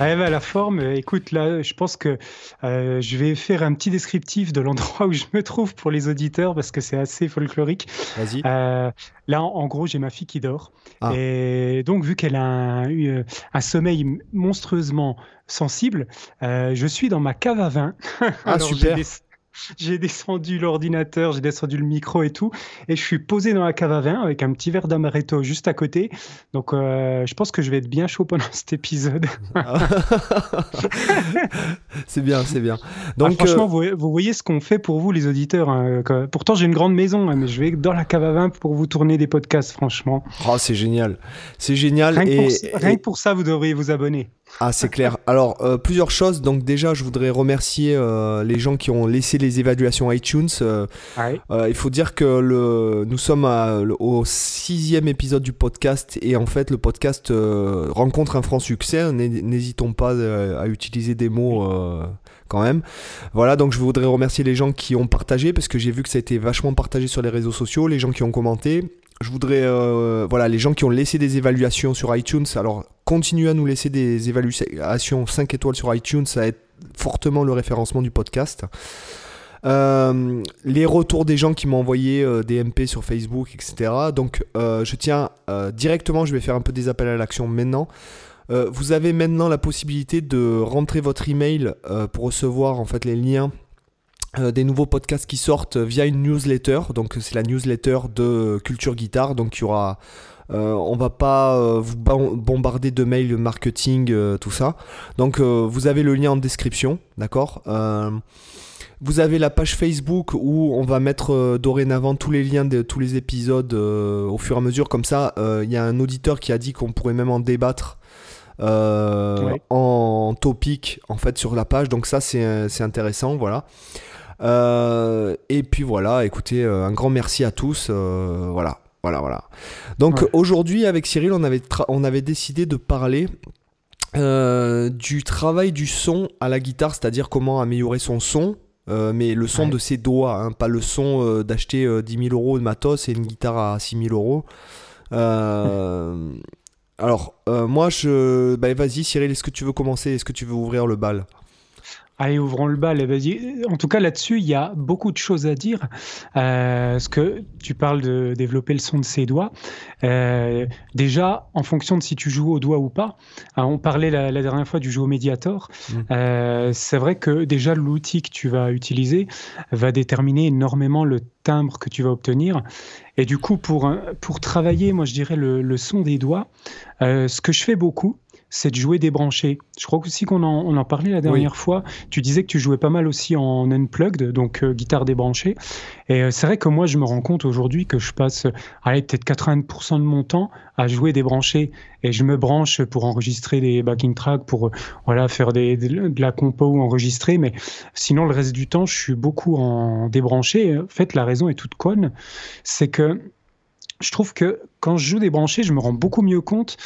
Ah, bah, la forme, écoute, là, je pense que euh, je vais faire un petit descriptif de l'endroit où je me trouve pour les auditeurs parce que c'est assez folklorique. Vas-y. Euh, là, en, gros, j'ai ma fille qui dort. Ah. Et donc, vu qu'elle a un, euh, un, sommeil monstrueusement sensible, je suis dans ma cave à vin. Ah, super j'ai descendu l'ordinateur, j'ai descendu le micro et tout, et je suis posé dans la cave à vin avec un petit verre d'amaretto juste à côté. Donc, euh, je pense que je vais être bien chaud pendant cet épisode. c'est bien, c'est bien. Donc, ah, franchement, euh, vous, voyez ce qu'on fait pour vous, les auditeurs. Hein, pourtant, j'ai une grande maison, hein, mais je vais dans la cave à vin pour vous tourner des podcasts, franchement. Oh, c'est génial. C'est génial. Rien, rien que pour ça, vous devriez vous abonner. Ah, c'est clair. Alors, euh, plusieurs choses. Donc, déjà, je voudrais remercier euh, les gens qui ont laissé les évaluations iTunes. Euh, il faut dire que le, nous sommes au sixième épisode du podcast et en fait, le podcast rencontre un franc succès. N'hésitons pas à utiliser des mots quand même. Voilà, donc je voudrais remercier les gens qui ont partagé parce que j'ai vu que ça a été vachement partagé sur les réseaux sociaux, les gens qui ont commenté je voudrais, euh, voilà, les gens qui ont laissé des évaluations sur iTunes, alors continuez à nous laisser des évaluations 5 étoiles sur iTunes, ça aide fortement le référencement du podcast. Euh, les retours des gens qui m'ont envoyé euh, des MP sur Facebook, etc. Donc, je tiens directement, je vais faire un peu des appels à l'action maintenant. vous avez maintenant la possibilité de rentrer votre email pour recevoir en fait les liens euh, des nouveaux podcasts qui sortent via une newsletter. Donc c'est la newsletter de Culture Guitare. Donc il y aura, euh, on va pas euh, vous bombarder de mails marketing, tout ça. Donc vous avez le lien en description, d'accord. vous avez la page Facebook où on va mettre dorénavant tous les liens de tous les épisodes au fur et à mesure. Comme ça, il y a un auditeur qui a dit qu'on pourrait même en débattre. en topic en fait sur la page donc ça c'est intéressant voilà euh, et puis voilà, écoutez, euh, un grand merci à tous. Euh, voilà, voilà, voilà. Donc aujourd'hui, avec Cyril, on avait, on avait décidé de parler du travail du son à la guitare, c'est-à-dire comment améliorer son son, mais le son de ses doigts, hein, pas le son d'acheter 10 000 euros de matos et une guitare à 6 000 euros. alors, moi, je. Bah, vas-y, Cyril, est-ce que tu veux commencer? Est-ce que tu veux ouvrir le bal? Allez, ouvrons le bal. Vas-y. En tout cas, là-dessus, il y a beaucoup de choses à dire. Euh, ce que tu parles de développer le son de ses doigts. Euh, déjà, en fonction de si tu joues au doigt ou pas. Hein, on parlait la, dernière fois du jeu au Mediator. Mmh. Euh, c'est vrai que déjà l'outil que tu vas utiliser va déterminer énormément le timbre que tu vas obtenir. Et du coup, pour, pour travailler, moi, je dirais le, le son des doigts, ce que je fais beaucoup, c'est de jouer débranché. Je crois aussi qu'on en, on en parlait la dernière fois. Tu disais que tu jouais pas mal aussi en unplugged, donc euh, guitare débranchée. Et euh, c'est vrai que moi, je me rends compte aujourd'hui que je passe, allez, peut-être 80% de mon temps à jouer débranché. Et je me branche pour enregistrer des backing tracks, pour euh, voilà, faire des, de la compo ou enregistrer. Mais sinon, le reste du temps, je suis beaucoup en débranché. En fait, la raison est toute conne. C'est que je trouve que quand je joue des branchés, je me rends beaucoup mieux compte,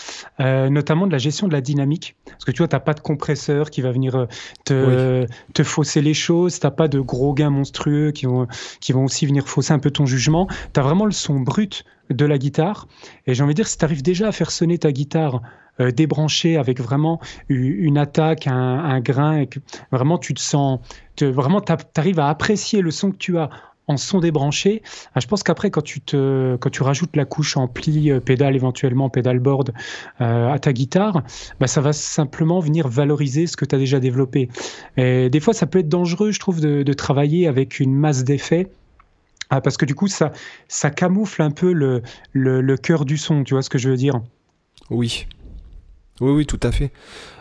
euh, notamment de la gestion de la dynamique. Parce que tu vois, tu n'as pas de compresseur qui va venir euh, te, te fausser les choses, tu n'as pas de gros gains monstrueux qui vont, qui vont aussi venir fausser un peu ton jugement. Tu as vraiment le son brut de la guitare. Et j'ai envie de dire, si tu arrives déjà à faire sonner ta guitare euh, débranchée avec vraiment une attaque, un, un grain, et que vraiment tu te sens, te, vraiment tu arrives à apprécier le son que tu as en son débranché. Ah, je pense qu'après, quand tu te, quand tu rajoutes la couche ampli, euh, pédale éventuellement, pédale board euh, à ta guitare, bah, ça va simplement venir valoriser ce que tu as déjà développé. Et des fois, ça peut être dangereux, je trouve, de, travailler avec une masse d'effets. Ah, parce que du coup, ça, ça camoufle un peu le, le, le cœur du son, tu vois ce que je veux dire? Oui. Oui, oui, tout à fait.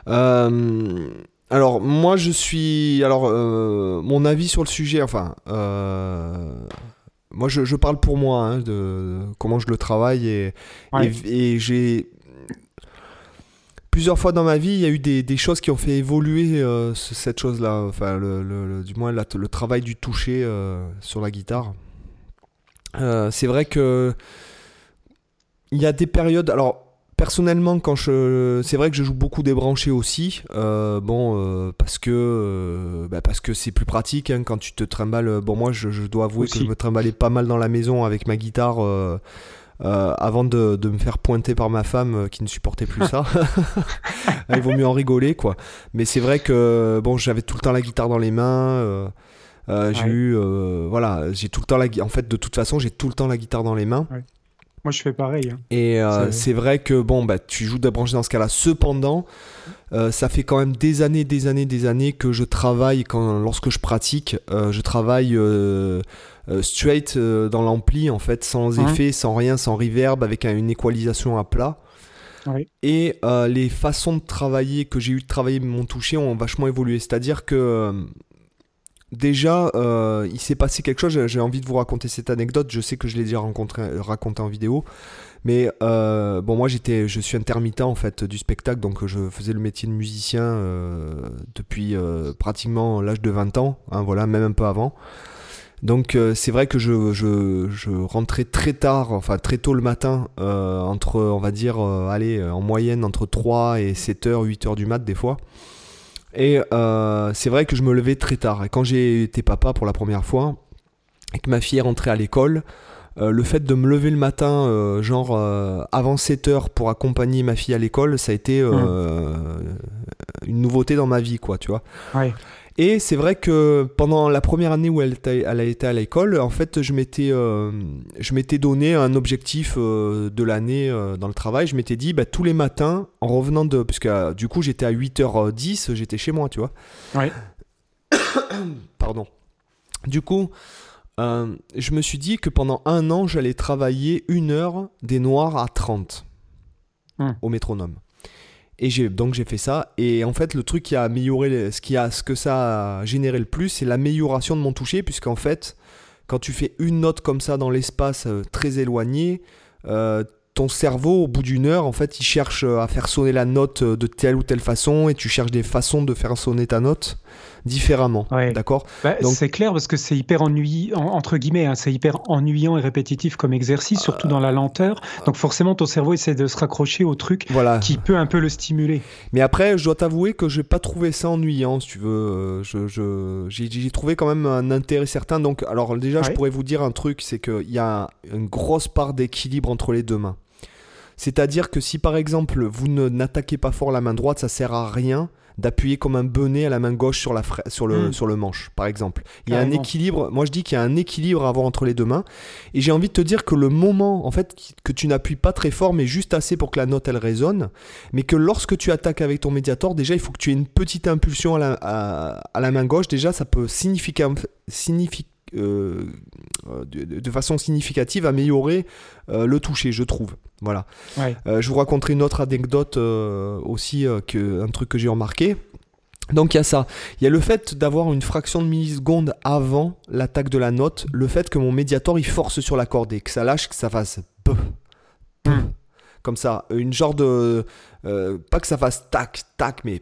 Euh, alors moi je suis alors euh, mon avis sur le sujet enfin euh, moi je, parle pour moi hein, de comment je le travaille et, et, j'ai plusieurs fois dans ma vie il y a eu des, choses qui ont fait évoluer euh, cette chose là enfin le, du moins le travail du toucher sur la guitare c'est vrai que il y a des périodes. Alors, personnellement, quand je, c'est vrai que je joue beaucoup débranché aussi. Euh, bon, euh, parce que euh, bah, parce que c'est plus pratique hein, quand tu te trimbales. Bon, moi, je, dois avouer que je me trimballais pas mal dans la maison avec ma guitare. avant de, de, me faire pointer par ma femme qui ne supportait plus ça. Il vaut mieux en rigoler, quoi. Mais c'est vrai que bon, j'avais tout le temps la guitare dans les mains. j'ai eu, voilà, j'ai tout le temps la. En fait, de toute façon, j'ai tout le temps la guitare dans les mains. Moi, je fais pareil. Hein. Et euh, c'est vrai que, bon, bah, tu joues de brancher dans ce cas-là. Cependant, euh, ça fait quand même des années, des années, des années que je travaille, quand, lorsque je pratique, euh, je travaille straight dans l'ampli, en fait, sans effet, sans rien, sans reverb, avec une équalisation à plat. Et les façons de travailler que j'ai eu de travailler mon toucher ont vachement évolué. C'est-à-dire que Déjà, euh, il s'est passé quelque chose, j'ai envie de vous raconter cette anecdote, je sais que je l'ai déjà raconté en vidéo, mais euh, bon moi j'étais, je suis intermittent en fait du spectacle, donc je faisais le métier de musicien euh, depuis pratiquement l'âge de 20 ans, hein, voilà, même un peu avant. Donc c'est vrai que je, je, rentrais très tard, enfin très tôt le matin, entre on va dire, allez, en moyenne entre 3 et 7h, 8h du mat des fois. Et euh, c'est vrai que je me levais très tard. Et quand j'ai été papa pour la première fois, et que ma fille est rentrée à l'école, euh, le fait de me lever le matin, euh, genre avant 7 heures pour accompagner ma fille à l'école, ça a été mmh. une nouveauté dans ma vie, quoi, tu vois. Ouais. Et c'est vrai que pendant la première année où elle, elle a été à l'école, en fait, je m'étais, euh, je m'étais donné un objectif euh, de l'année euh, dans le travail. Je m'étais dit, bah, tous les matins, en revenant de. Parce que du coup, j'étais à 8h10, j'étais chez moi, tu vois. Ouais. Pardon. Du coup, je me suis dit que pendant un an, j'allais travailler une heure des noirs à 30 hum. au métronome. Et donc j'ai fait ça. Et en fait le truc qui a amélioré ce qui a ce que ça a généré le plus c'est l'amélioration de mon toucher puisqu'en fait quand tu fais une note comme ça dans l'espace euh, très éloigné euh, ton cerveau, au bout d'une heure, en fait, il cherche à faire sonner la note euh, de telle ou telle façon et tu cherches des façons de faire sonner ta note différemment. D'accord? Bah, C'est clair parce que c'est hyper ennuyant, entre guillemets, hein, c'est hyper ennuyant et répétitif comme exercice, surtout dans la lenteur. Donc forcément, ton cerveau essaie de se raccrocher au truc qui peut un peu le stimuler. Mais après, je dois t'avouer que je n'ai pas trouvé ça ennuyant, si tu veux. Euh, je, je, j'ai, trouvé quand même un intérêt certain. Donc, alors déjà, je pourrais vous dire un truc, c'est qu'il y a une grosse part d'équilibre entre les deux mains. C'est-à-dire que si par exemple vous n'attaquez pas fort la main droite, ça sert à rien d'appuyer comme un bonnet à la main gauche sur, la sur, le, hmm. sur le manche, par exemple. Il y a un équilibre, moi je dis qu'il y a un équilibre à avoir entre les deux mains. Et j'ai envie de te dire que le moment, en fait, que tu n'appuies pas très fort, mais juste assez pour que la note elle résonne, mais que lorsque tu attaques avec ton médiator, déjà il faut que tu aies une petite impulsion à la, à, la main gauche. Déjà, ça peut signifier euh, de, façon significative améliorer euh, le toucher, je trouve. Voilà. Euh, je vous raconterai une autre anecdote aussi, que, un truc que j'ai remarqué. Donc il y a ça. Il y a le fait d'avoir une fraction de milliseconde avant l'attaque de la note, le fait que mon médiator il force sur la corde et que ça lâche, que ça fasse hmm. comme ça, une genre de pas que ça fasse tac tac, mais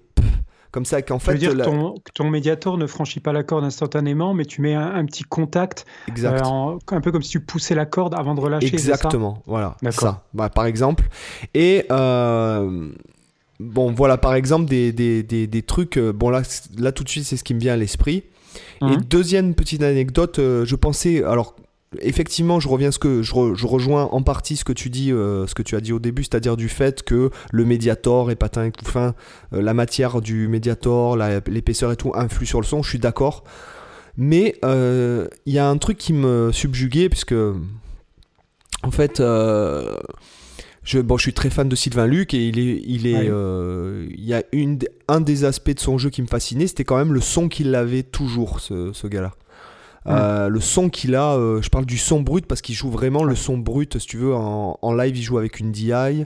comme ça qu'en fait. Dire que ton, médiator ne franchit pas la corde instantanément, mais tu mets un, petit contact, exact. Euh, un peu comme si tu poussais la corde avant de relâcher. Exactement, voilà. Ça, bah, par exemple. Et. Euh, bon, voilà, par exemple, des, des, des, trucs. Euh, bon, là, là, tout de suite, c'est ce qui me vient à l'esprit. Et mhm. deuxième petite anecdote, je pensais. Alors, effectivement, je reviens ce que je, rejoins en partie ce que tu dis, euh, ce que tu as dit au début, c'est-à-dire du fait que le médiator est patin et tout fin, euh, la matière du médiator, l'épaisseur et tout influe sur le son. Je suis d'accord, mais euh, il y a un truc qui me subjuguait puisque en fait. Je, bon, je suis très fan de Sylvain Luc et il est, il est, il y a une, un des aspects de son jeu qui me fascinait, c'était quand même le son qu'il avait toujours, ce, ce gars-là. Euh, le son qu'il a, euh, je parle du son brut parce qu'il joue vraiment le son brut, si tu veux, en, live il joue avec une DI.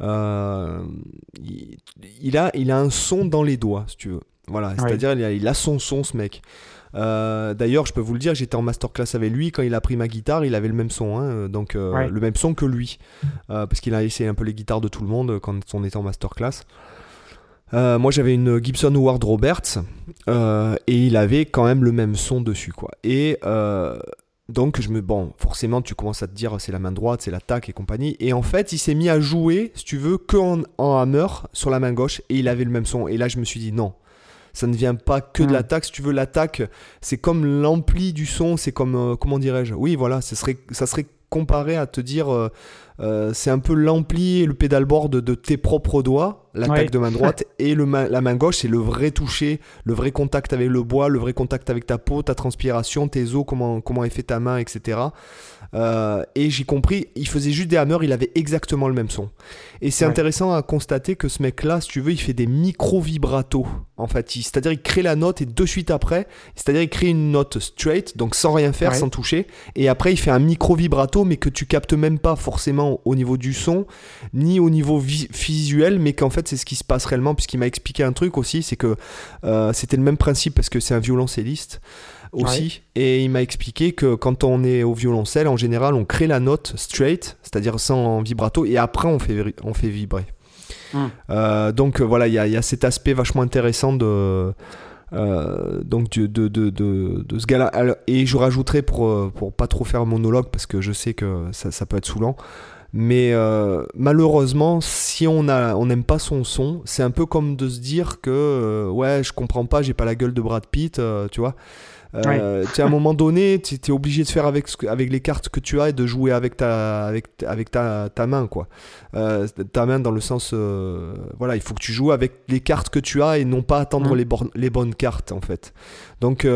Euh, il, a, il a un son dans les doigts, si tu veux. Voilà, c'est-à-dire il, a son son ce mec. D'ailleurs, je peux vous le dire, j'étais en masterclass avec lui quand il a pris ma guitare, il avait le même son, hein, donc le même son que lui, parce qu'il a essayé un peu les guitares de tout le monde quand on était en masterclass. Euh, moi j'avais une Gibson Howard Roberts euh, et il avait quand même le même son dessus quoi. Et euh, donc je me bon forcément tu commences à te dire c'est la main droite c'est l'attaque et compagnie. Et en fait il s'est mis à jouer si tu veux que en, hammer sur la main gauche et il avait le même son. Et là je me suis dit non. Ça ne vient pas que de l'attaque. Si tu veux l'attaque c'est comme l'ampli du son c'est comme comment dirais-je? Oui voilà ça serait ça serait comparé à te dire euh, euh, c'est un peu l'ampli et le pédalboard de, tes propres doigts, l'attaque de main droite, et le la main gauche, c'est le vrai toucher, le vrai contact avec le bois, le vrai contact avec ta peau, ta transpiration, tes os, comment, comment est fait ta main, etc. Euh, et j'ai compris, il faisait juste des hammers, il avait exactement le même son. Et c'est intéressant à constater que ce mec-là, si tu veux, il fait des micro-vibratos. En fait, c'est-à-dire il crée la note et de suite après, c'est-à-dire il crée une note straight, donc sans rien faire, sans toucher. Et après, il fait un micro-vibrato, mais que tu captes même pas forcément au niveau du son, ni au niveau visuel, mais qu'en fait, c'est ce qui se passe réellement, puisqu'il m'a expliqué un truc aussi, c'est que euh, c'était le même principe parce que c'est un violoncelliste aussi. Et il m'a expliqué que quand on est au violoncelle, en général, on crée la note straight, c'est-à-dire sans vibrato, et après on fait, on fait vibrer. Hmm. Euh, donc voilà, il y, a cet aspect vachement intéressant de. Euh, donc de, de, de, de, ce gars-là. Et je rajouterai pour, pour pas trop faire un monologue parce que je sais que ça, ça peut être saoulant. Mais euh, malheureusement, si on on n'aime pas son son, c'est un peu comme de se dire que ouais, je comprends pas, j'ai pas la gueule de Brad Pitt, tu vois. Euh, à un moment donné, tu es obligé de faire avec, avec les cartes que tu as et de jouer avec ta, avec, avec ta, ta main. Quoi. Euh, ta main dans le sens. Euh, voilà, il faut que tu joues avec les cartes que tu as et non pas attendre mmh. les, les bonnes cartes, en fait. Donc.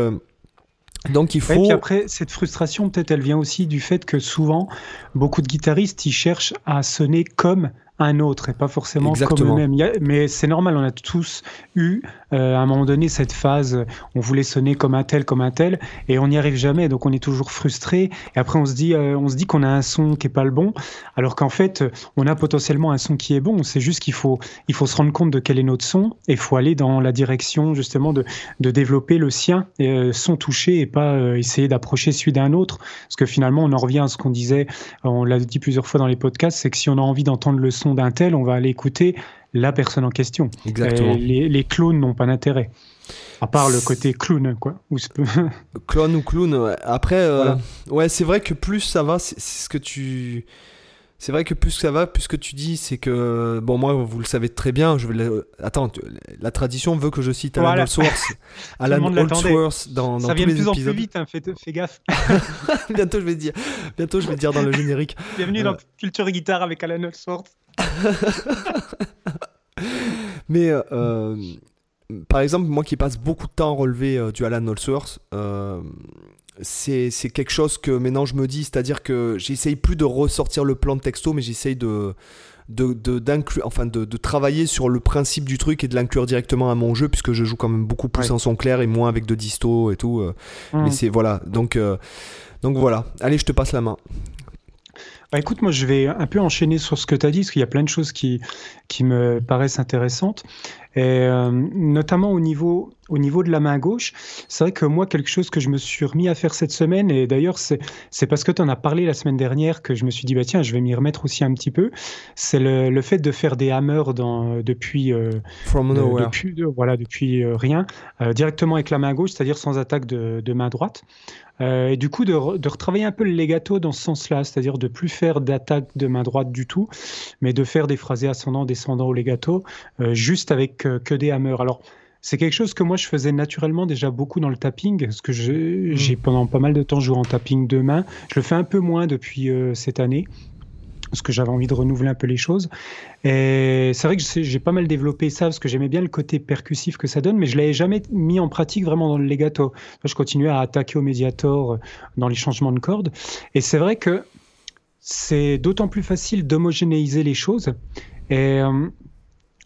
Donc il faut. Et puis après, cette frustration, peut-être, elle vient aussi du fait que souvent, beaucoup de guitaristes, ils cherchent à sonner comme un autre et pas forcément comme eux-mêmes. Mais c'est normal, on a tous eu euh, à un moment donné cette phase, on voulait sonner comme un tel, comme un tel, et on n'y arrive jamais, donc on est toujours frustré. Et après on se dit, euh, on se dit qu'on a un son qui est pas le bon, alors qu'en fait on a potentiellement un son qui est bon. C'est juste qu'il faut, il faut se rendre compte de quel est notre son et faut aller dans la direction justement de, de développer le sien, euh, son touché et pas essayer d'approcher celui d'un autre, parce que finalement on en revient à ce qu'on disait, on l'a dit plusieurs fois dans les podcasts, c'est que si on a envie d'entendre le son d'un tel, on va aller écouter la personne en question. Exactement. Les, clones n'ont pas d'intérêt. À part le côté clown, quoi. Clone ou clown, Après, euh, ouais, c'est vrai que plus ça va, c'est ce que tu. C'est vrai que plus ça va, plus ce que tu dis, c'est que. Bon, moi, vous le savez très bien, je vais. Attends, la tradition veut que je cite Alan voilà. Alan Holdsworth dans, dans ça vient de plus en plus vite, hein, fais, gaffe. bientôt, je vais dire. Bientôt, je vais dire dans le générique. Bienvenue dans euh. Culture Guitare avec Alan Holdsworth. Mais euh, par exemple, moi qui passe beaucoup de temps à relever euh, du Alan Holdsworth, euh, c'est quelque chose que maintenant je me dis, c'est-à-dire que j'essaye plus de ressortir le plan de texto, mais j'essaye de de, enfin de, travailler sur le principe du truc et de l'inclure directement à mon jeu puisque je joue quand même beaucoup plus en son clair et moins avec de disto et tout mais mmh. c'est voilà. Donc donc voilà. Allez je te passe la main bah, écoute, moi je vais un peu enchaîner sur ce que tu as dit, parce qu'il y a plein de choses qui, qui me paraissent intéressantes. Et euh, notamment au niveau, au niveau de la main gauche, c'est vrai que moi, quelque chose que je me suis remis à faire cette semaine, et d'ailleurs, c'est parce que tu en as parlé la semaine dernière que je me suis dit, bah, tiens, je vais m'y remettre aussi un petit peu, c'est le, le, fait de faire des hammers dans, depuis, euh, From depuis, voilà, depuis euh, rien, directement avec la main gauche, c'est-à-dire sans attaque de, de main droite. et du coup, de, de, retravailler un peu le legato dans ce sens-là, c'est-à-dire de plus faire d'attaque de main droite du tout, mais de faire des phrasés ascendants, descendants au legato, juste avec que, des hammers. Alors, c'est quelque chose que moi je faisais naturellement déjà beaucoup dans le tapping, parce que mm. j'ai pendant pas mal de temps joué en tapping de main. Je le fais un peu moins depuis euh, cette année, parce que j'avais envie de renouveler un peu les choses. Et c'est vrai que j'ai pas mal développé ça, parce que j'aimais bien le côté percussif que ça donne, mais je l'avais jamais mis en pratique vraiment dans le legato. Je continuais à attaquer au médiator euh, dans les changements de cordes. Et c'est vrai que c'est d'autant plus facile d'homogénéiser les choses. Et euh,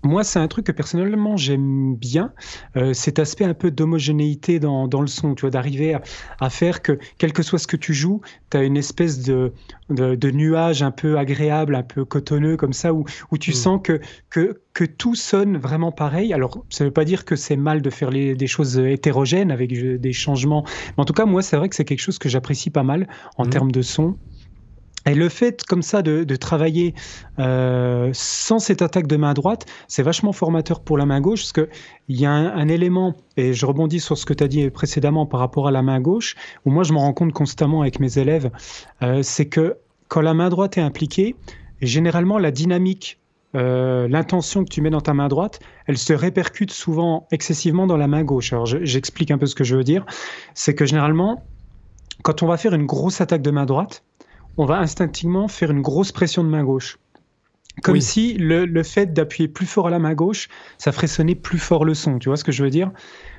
moi, c'est un truc que personnellement j'aime bien, euh, cet aspect un peu d'homogénéité dans, dans, le son, tu vois, d'arriver à, faire que, quel que soit ce que tu joues, tu as une espèce de, de, nuage un peu agréable, un peu cotonneux comme ça, où, où tu mm. sens que, que, que, tout sonne vraiment pareil. Alors, ça ne veut pas dire que c'est mal de faire les, des choses hétérogènes avec des changements, mais en tout cas, moi, c'est vrai que c'est quelque chose que j'apprécie pas mal en mm. termes de son. Et le fait comme ça de, travailler euh, sans cette attaque de main droite, c'est vachement formateur pour la main gauche, parce qu'il y a un, élément, et je rebondis sur ce que tu as dit précédemment par rapport à la main gauche, où moi je me rends compte constamment avec mes élèves, euh, c'est que quand la main droite est impliquée, généralement la dynamique, euh, l'intention que tu mets dans ta main droite, elle se répercute souvent excessivement dans la main gauche. Alors j'explique un peu ce que je veux dire, c'est que généralement, quand on va faire une grosse attaque de main droite, on va instinctivement faire une grosse pression de main gauche. Comme si le, fait d'appuyer plus fort à la main gauche, ça ferait sonner plus fort le son. Tu vois ce que je veux dire?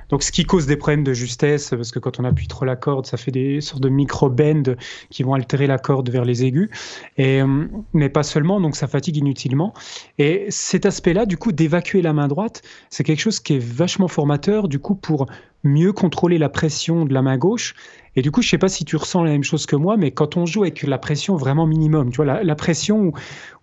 Donc, ce qui cause des problèmes de justesse, parce que quand on appuie trop la corde, ça fait des sortes de micro-bends qui vont altérer la corde vers les aigus. Et, euh, mais pas seulement, donc ça fatigue inutilement. Et cet aspect-là, du coup, d'évacuer la main droite, c'est quelque chose qui est vachement formateur, du coup, pour mieux contrôler la pression de la main gauche et du coup, je sais pas si tu ressens la même chose que moi, mais quand on joue avec la pression vraiment minimum, tu vois, la, pression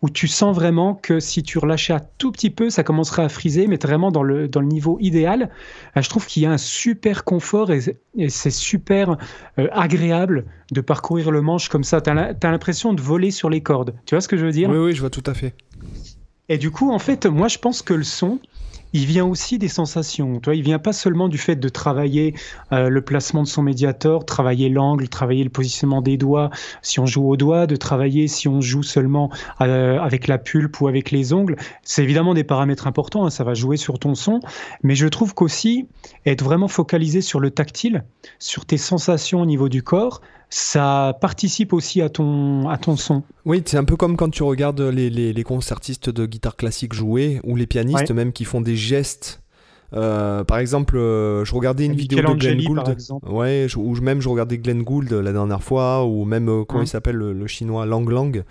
où, tu sens vraiment que si tu relâchais un tout petit peu, ça commencerait à friser, mais vraiment dans le, dans le niveau idéal, euh, je trouve qu'il y a un super confort et, c'est super euh, agréable de parcourir le manche comme ça. Tu as l'impression de voler sur les cordes. Tu vois ce que je veux dire? Oui, oui, je vois tout à fait. Et du coup, en fait, moi, je pense que le son, il vient aussi des sensations. Toi, il vient pas seulement du fait de travailler euh, le placement de son médiator, travailler l'angle, travailler le positionnement des doigts, si on joue au doigt, de travailler si on joue seulement euh, avec la pulpe ou avec les ongles. C'est évidemment des paramètres importants, hein, ça va jouer sur ton son, mais je trouve qu'aussi être vraiment focalisé sur le tactile, sur tes sensations au niveau du corps, ça participe aussi à ton, à ton son. Oui, c'est un peu comme quand tu regardes les, les, concertistes de guitare classique jouer, ou les pianistes même qui font des gestes. Euh, par exemple, euh, je regardais une vidéo de Glenn Gould, ouais, ou même je regardais Glenn Gould la dernière fois, ou même euh, comment il s'appelle le, chinois Lang Lang.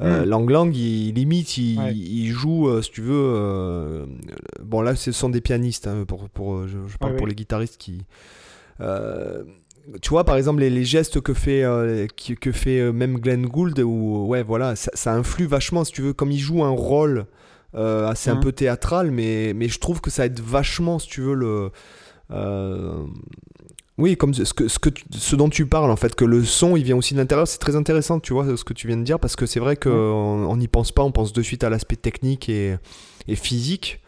Hmm. Lang Lang, il, limite, il, joue, si tu veux. bon là, ce sont des pianistes, hein, pour, pour, je, parle pour les guitaristes qui tu vois, par exemple, les, gestes que fait, euh, que fait euh, même Glenn Gould, ou ouais, voilà, ça, influe vachement, si tu veux, comme il joue un rôle euh, assez un peu théâtral, mais, mais je trouve que ça aide vachement, si tu veux, le. oui, comme ce, que, ce, que ce dont tu parles, en fait, que le son, il vient aussi de l'intérieur, c'est très intéressant, tu vois, ce que tu viens de dire, parce que c'est vrai qu'on n'y pense pas, on pense de suite à l'aspect technique et, et physique.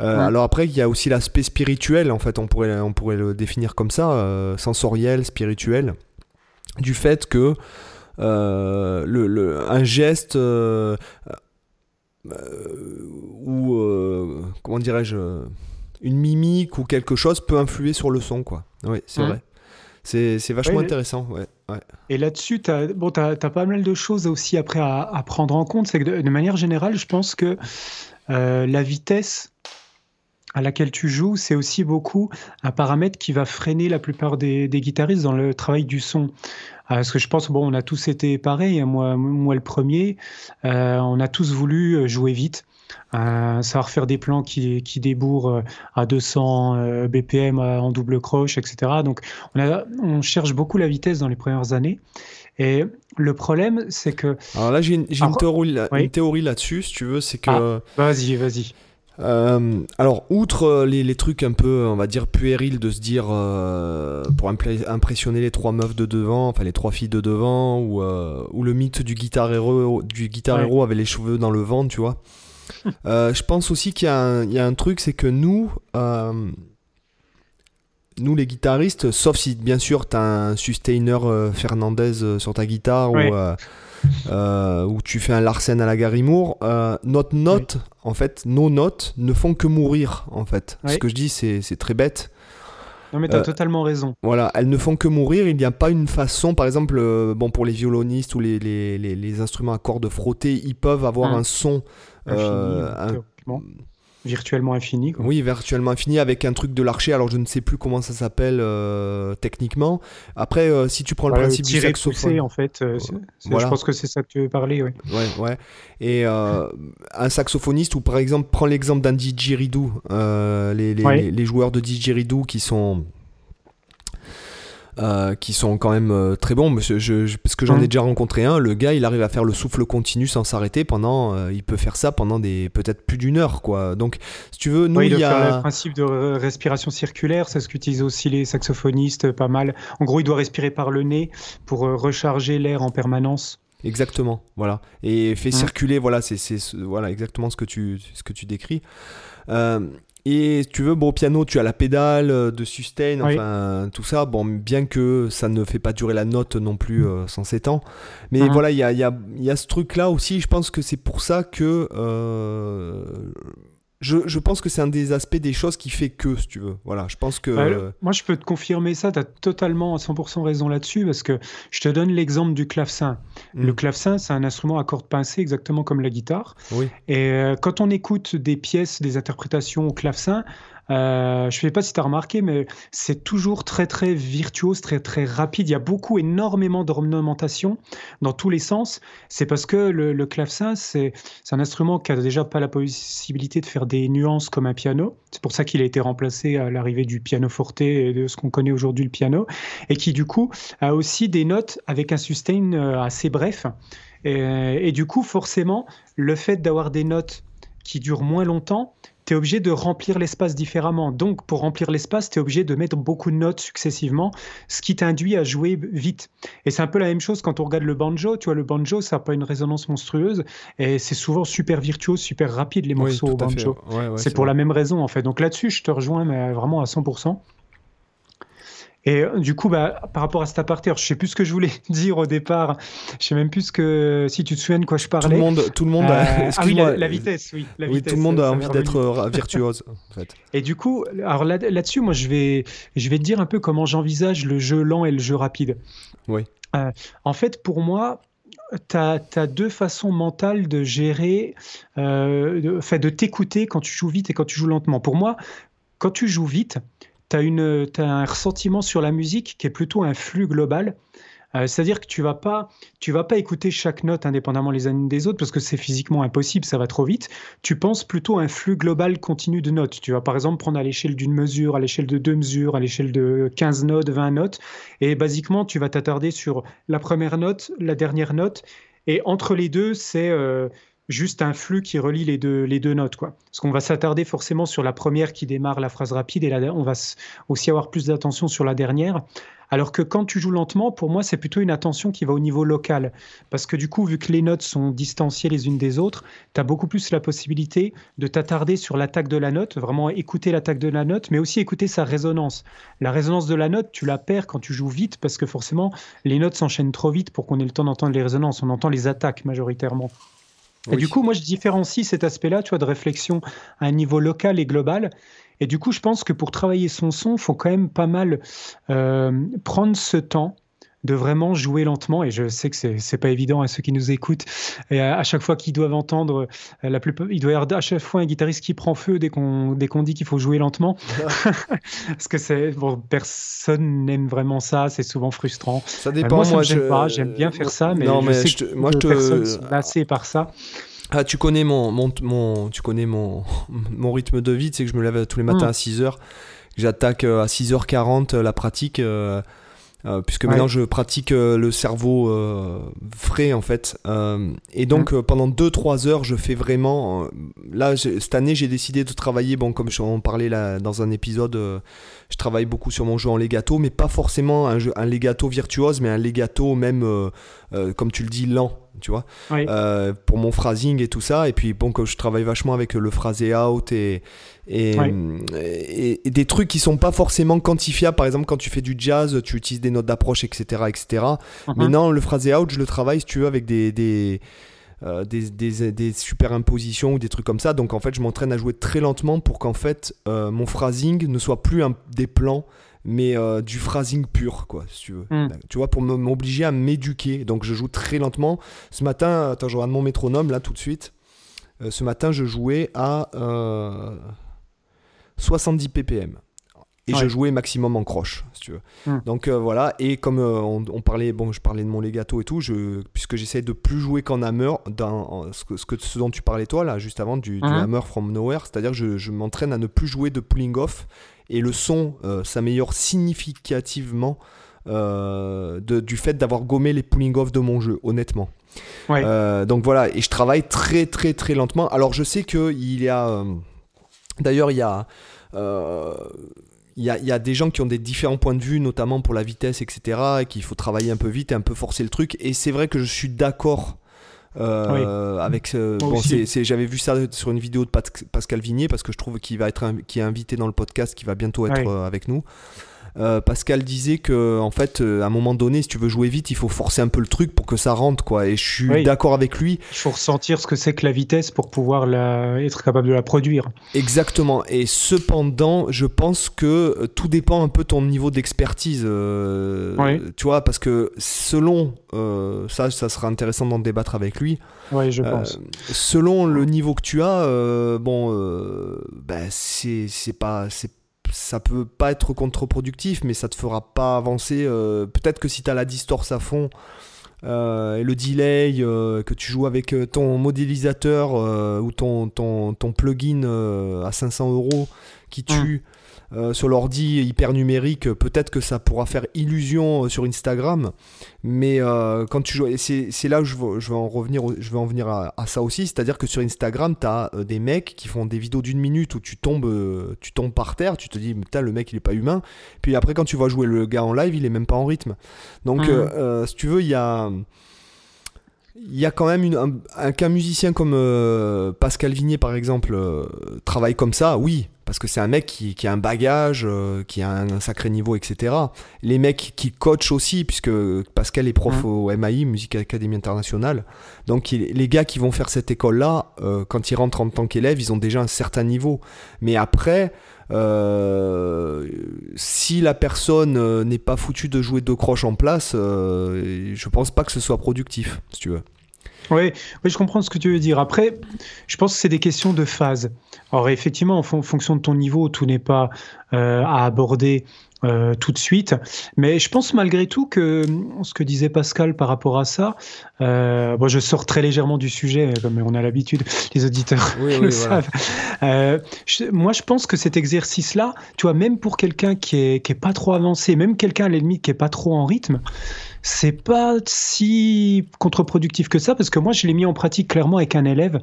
Euh, alors après, il y a aussi l'aspect spirituel, en fait, on pourrait, on pourrait le définir comme ça, euh, sensoriel, spirituel, du fait que euh, le, un geste ou, comment dirais-je, une mimique ou quelque chose peut influer sur le son, quoi. Oui, c'est vrai. C'est, vachement intéressant, ouais. Et là-dessus, tu as, bon, as, pas mal de choses aussi après à, prendre en compte. C'est que de, manière générale, je pense que la vitesse à laquelle tu joues, c'est aussi beaucoup un paramètre qui va freiner la plupart des, guitaristes dans le travail du son. Euh, parce que je pense, bon, on a tous été pareil, hein, moi, moi le premier, euh, on a tous voulu jouer vite. Euh, savoir faire des plans qui, qui débourrent à 200 BPM en double croche, etc. Donc on, a, on cherche beaucoup la vitesse dans les premières années. Et le problème, c'est que. Alors là, j'ai une, une, théorie, là-dessus, si tu veux, c'est que. Ah, vas-y, vas-y. Euh, alors, outre euh, les, trucs un peu, on va dire, puérils de se dire euh, pour impressionner les trois meufs de devant, enfin les trois filles de devant, ou, ou le mythe du guitar héros, du guitar héros avec les cheveux dans le vent, tu vois. je pense aussi qu'il y, y, a un truc, c'est que nous, nous les guitaristes, sauf si bien sûr tu as un sustainer Fernandez sur ta guitare ou euh, où tu fais un Larsen à la Garimour, euh, notre note, en fait, nos notes ne font que mourir, en fait. Ce que je dis, c'est très bête. Non, mais tu as euh, totalement raison. Voilà, elles ne font que mourir. Il n'y a pas une façon, par exemple, bon, pour les violonistes ou les, les, les, instruments à cordes frottées, ils peuvent avoir hein. un son. Virtuellement infini. Oui, virtuellement infini avec un truc de l'archer. Alors je ne sais plus comment ça s'appelle euh, techniquement. Après, euh, si tu prends le principe du saxophone, en fait, euh, je pense que c'est ça que tu veux parler. Ouais, ouais. ouais. Et un saxophoniste ou par exemple, prends l'exemple d'un didgeridoo. Les, les, les, joueurs de didgeridoo qui sont euh, qui sont quand même euh, très bons. Je, parce que j'en ai mmh. déjà rencontré un, le gars, il arrive à faire le souffle continu sans s'arrêter pendant. Euh, il peut faire ça pendant des peut-être plus d'une heure, quoi. Donc, si tu veux, nous, il y a le principe de respiration circulaire, c'est ce qu'utilisent aussi les saxophonistes, pas mal. En gros, il doit respirer par le nez pour recharger l'air en permanence. Exactement, voilà. Et fait circuler, voilà, c'est voilà, exactement ce que tu, ce que tu décris. Euh, et tu veux, bon, au piano, tu as la pédale euh, de sustain, enfin, tout ça. Bon, bien que ça ne fait pas durer la note non plus euh, sans 107 ans. Mais uh-huh. voilà, il y a, y, a, y a, ce truc-là aussi. Je pense que c'est pour ça que je, pense que c'est un des aspects des choses qui fait que, si tu veux. Voilà, je pense que. Bah, moi, je peux te confirmer ça. Tu as totalement à 100% raison là-dessus parce que je te donne l'exemple du clavecin. Le mm. clavecin, c'est un instrument à cordes pincées exactement comme la guitare. Oui. Et euh, quand on écoute des pièces, des interprétations au clavecin, euh, je ne sais pas si tu as remarqué, mais c'est toujours très très virtuose, très très rapide. Il y a beaucoup, énormément d'ornementation dans tous les sens. C'est parce que le, clavecin, c'est un instrument qui a déjà pas la possibilité de faire des nuances comme un piano. C'est pour ça qu'il a été remplacé à l'arrivée du piano forte et de ce qu'on connaît aujourd'hui le piano, et qui du coup a aussi des notes avec un sustain euh, assez bref. et du coup, forcément, le fait d'avoir des notes qui durent moins longtemps, tu es obligé de remplir l'espace différemment. Donc, pour remplir l'espace, tu es obligé de mettre beaucoup de notes successivement, ce qui t'induit à jouer vite. Et c'est un peu la même chose quand on regarde le banjo. Tu vois, le banjo, ça n'a pas une résonance monstrueuse et c'est souvent super virtuose, super rapide les morceaux au banjo. c'est pour la même raison, en fait. Donc là-dessus, je te rejoins mais vraiment à 100%. Et euh, du coup, bah, par rapport à cet aparté, je sais plus ce que je voulais dire au départ. Je sais même plus ce que, si tu te souviens de quoi je parlais. Tout le monde, tout le monde. A... Euh, ah oui, la, vitesse, oui. oui, tout le monde a envie d'être euh, virtuose. En fait. Et du coup, alors là, là-dessus, moi, je vais, je vais te dire un peu comment j'envisage le jeu lent et le jeu rapide. Oui. en fait, pour moi, tu as, deux façons mentales de gérer, euh, de t'écouter quand tu joues vite et quand tu joues lentement. Pour moi, quand tu joues vite, tu as, un ressentiment sur la musique qui est plutôt un flux global. Euh, c'est-à-dire que tu vas pas, vas pas écouter chaque note indépendamment les unes des autres parce que c'est physiquement impossible, ça va trop vite. Tu penses plutôt à un flux global continu de notes. Tu vas par exemple prendre à l'échelle d'une mesure, à l'échelle de deux mesures, à l'échelle de 15 notes, 20 notes, et basiquement tu vas t'attarder sur la première note, la dernière note, et entre les deux, c'est euh, juste un flux qui relie les deux, les deux notes. Quoi. Parce qu'on va s'attarder forcément sur la première qui démarre la phrase rapide et on va aussi avoir plus d'attention sur la dernière. Alors que quand tu joues lentement, pour moi, c'est plutôt une attention qui va au niveau local. Parce que du coup, vu que les notes sont distanciées les unes des autres, tu as beaucoup plus la possibilité de t'attarder sur l'attaque de la note, vraiment écouter l'attaque de la note, mais aussi écouter sa résonance. La résonance de la note, tu la perds quand tu joues vite, parce que forcément, les notes s'enchaînent trop vite pour qu'on ait le temps d'entendre les résonances. On entend les attaques majoritairement. Et du coup, moi, je différencie cet aspect-là, tu vois, de réflexion à un niveau local et global. Et du coup, je pense que pour travailler son son, il faut quand même pas mal euh, prendre ce temps de vraiment jouer lentement. Et je sais que c'est n'est pas évident à ceux qui nous écoutent. Et à, chaque fois qu'ils doivent entendre, euh, la plupart, il doit y avoir à chaque fois un guitariste qui prend feu dès qu'on dit qu'il faut jouer lentement. Parce que c'est bon, personne n'aime vraiment ça. C'est souvent frustrant. Ça euh, dépend. moi, moi j'aime pas. J'aime bien faire ça, mais, je sais que moi, je te... personnes sont par ça. Ah, tu connais mon, mon, mon, tu connais mon, mon rythme de vie, c'est que je me lève tous les matins hmm. à 6h, j'attaque euh, à 6h40 la pratique. Euh, puisque maintenant je pratique euh, le cerveau euh, frais en fait. et donc mmh. pendant 2-3 heures, je fais vraiment. là, cette année, j'ai décidé de travailler, bon, comme j'en parlais là, dans un épisode, je travaille beaucoup sur mon jeu en legato, mais pas forcément un, jeu, un legato virtuose, mais un legato même, comme tu le dis, lent tu vois, pour mon phrasing et tout ça. Et puis, bon, que je travaille vachement avec le phrasé out et, et, et, des trucs qui sont pas forcément quantifiables. Par exemple, quand tu fais du jazz, tu utilises des notes d'approche, etc. etc. Uh-huh. Mais non, le phrasé out, je le travaille, si tu veux, avec des, des, euh, des, des, des, superimpositions ou des trucs comme ça. Donc, en fait, je m'entraîne à jouer très lentement pour qu'en fait, euh, mon phrasing ne soit plus un, des plans mais euh, du phrasing pur, quoi, si tu veux. Hmm. Tu vois, pour m'obliger à m'éduquer. Donc, je joue très lentement. Ce matin, attends, je regarde mon métronome, là, tout de suite. ce matin, je jouais à 70 ppm. Et je jouais maximum en croche, si tu veux. Hmm. Donc euh, voilà, et comme euh, on, parlait, bon, je parlais de mon legato et tout, je, puisque j'essaie de plus jouer qu'en hammer, dans ce, que, ce, dont tu parlais toi, là, juste avant, du, hmm. hammer from nowhere, c'est-à-dire que je, je m'entraîne à ne plus jouer de pulling off, et le son euh, s'améliore significativement de, du fait d'avoir gommé les pulling off de mon jeu, honnêtement. donc voilà, et je travaille très très très lentement. Alors je sais qu'il y a... D'ailleurs, il y a il y a, des gens qui ont des différents points de vue, notamment pour la vitesse, etc., et qu'il faut travailler un peu vite et un peu forcer le truc. Et c'est vrai que je suis d'accord euh, avec bon, j'avais vu ça sur une vidéo de Pascal Vignier parce que je trouve qu'il va être qui est invité dans le podcast qui va bientôt être euh, avec nous euh, Pascal disait que en fait euh, à un moment donné si tu veux jouer vite il faut forcer un peu le truc pour que ça rentre quoi. Et je suis d'accord avec lui. Il faut ressentir ce que c'est que la vitesse pour pouvoir la... être capable de la produire. Exactement. Et cependant je pense que euh, tout dépend un peu de ton niveau d'expertise tu vois parce que selon ça ça sera intéressant d'en débattre avec lui oui je pense. selon le niveau que tu as bon ben c'est pas c'est ça peut pas être contre-productif, mais ça te fera pas avancer. Euh, peut-être que si tu as la distorse à fond euh, et le delay, euh, que tu joues avec ton modélisateur ou ton, ton, ton plugin à 500 euros qui mmh. Euh, sur l'ordi hyper numérique, peut-être que ça pourra faire illusion euh, sur Instagram, mais euh, quand tu joues, c'est là où je veux, je en revenir, je vais en venir à, ça aussi, c'est-à-dire que sur Instagram, tu as des mecs qui font des vidéos d'une minute où tu tombes, tu tombes par terre, tu te dis, putain, le mec il est pas humain, puis après quand tu vas jouer le gars en live, il est même pas en rythme. Donc, mmh. si tu veux, il y a il y a quand même une, un, qu'un musicien comme Pascal Vignier par exemple travaille comme ça, oui, parce que c'est un mec qui, a un bagage, euh, qui a un, sacré niveau, etc. Les mecs qui coachent aussi, puisque Pascal est prof mmh. au MAI, Musique Académie Internationale. Donc les gars qui vont faire cette école-là, euh, quand ils rentrent en tant qu'élèves, ils ont déjà un certain niveau. Mais après, euh, si la personne n'est pas foutue de jouer deux croches en place, je pense pas que ce soit productif, si tu veux. Oui, oui, je comprends ce que tu veux dire. Après, je pense que c'est des questions de phase. Alors effectivement, en fonction de ton niveau, tout n'est pas euh, à aborder euh, tout de suite. Mais je pense malgré tout que ce que disait Pascal par rapport à ça, euh, bon, je sors très légèrement du sujet, comme on a l'habitude, les auditeurs le savent. moi, je pense que cet exercice-là, tu vois, même pour quelqu'un qui est, qui est pas trop avancé, même quelqu'un à l'ennemi qui est pas trop en rythme, c'est pas si contre-productif que ça, parce que moi, je l'ai mis en pratique clairement avec un élève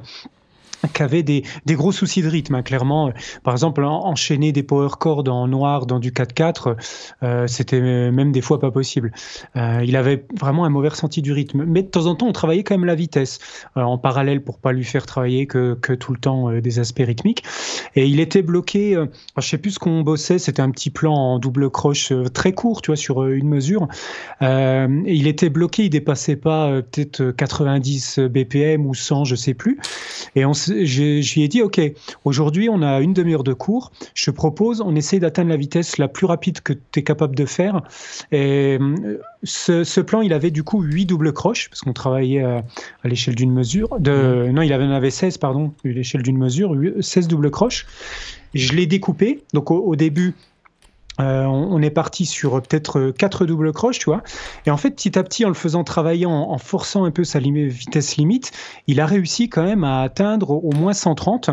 qui avait des, des, gros soucis de rythme, hein, clairement. Par exemple, enchaîner des power chords en noir dans du 4-4, euh, c'était même des fois pas possible. Euh, il avait vraiment un mauvais ressenti du rythme. Mais de temps en temps, on travaillait quand même la vitesse euh, en parallèle pour pas lui faire travailler que, que tout le temps euh, des aspects rythmiques. Et il était bloqué, euh, je sais plus ce qu'on bossait, c'était un petit plan en double croche très court, tu vois, sur une mesure. et il était bloqué, il dépassait pas peut-être 90 BPM ou 100, je sais plus. Et on je, lui ai dit, OK, aujourd'hui, on a une demi-heure de cours. Je te propose, on essaie d'atteindre la vitesse la plus rapide que tu es capable de faire. Et euh, ce, plan, il avait du coup 8 doubles croches, parce qu'on travaillait à, l'échelle d'une mesure. De, mmh. non, il avait, en avait 16, pardon, à l'échelle d'une mesure, 16 doubles croches. Je l'ai découpé. Donc au début, euh, on est parti sur peut-être euh, quatre doubles croches, tu vois. Et en fait, petit à petit, en le faisant travailler, en, forçant un peu sa vitesse limite, il a réussi quand même à atteindre au moins 130.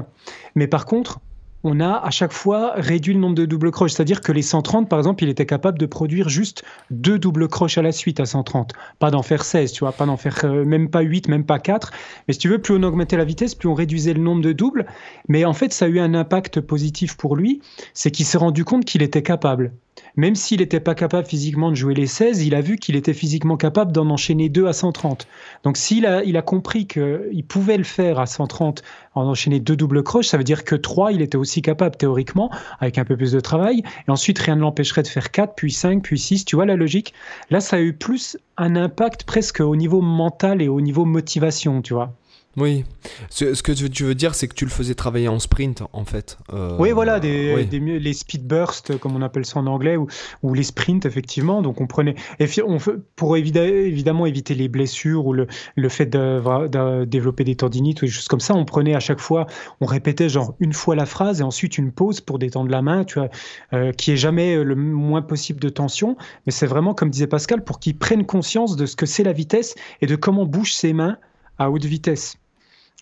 Mais par contre, on a à chaque fois réduit le nombre de doubles croches. C'est-à-dire que les 130, par exemple, il était capable de produire juste deux doubles croches à la suite à 130. Pas d'en faire 16, tu vois, pas d'en faire euh, même pas 8, même pas 4. Mais si tu veux, plus on augmentait la vitesse, plus on réduisait le nombre de doubles. Mais en fait, ça a eu un impact positif pour lui, c'est qu'il s'est rendu compte qu'il était capable même s'il n'était pas capable physiquement de jouer les 16, il a vu qu'il était physiquement capable d'en enchaîner 2 à 130. Donc s'il a, compris qu'il pouvait le faire à 130 en enchaîner deux doubles croches, ça veut dire que 3, il était aussi capable théoriquement, avec un peu plus de travail. Et ensuite, rien ne l'empêcherait de faire 4, puis 5, puis 6. Tu vois la logique? Là, ça a eu plus un impact presque au niveau mental et au niveau motivation, tu vois. Oui. Ce, que tu veux dire, c'est que tu le faisais travailler en sprint, en fait. Euh, oui, voilà, des, les speed bursts, comme on appelle ça en anglais, ou, les sprints, effectivement. Donc, on prenait. Et on, pour évidemment éviter les blessures ou le, le fait de, développer des tendinites ou des choses comme ça, on prenait à chaque fois, on répétait genre une fois la phrase et ensuite une pause pour détendre la main, tu vois, euh, qui est jamais le moins possible de tension. Mais c'est vraiment, comme disait Pascal, pour qu'ils prennent conscience de ce que c'est la vitesse et de comment bougent ses mains à haute vitesse.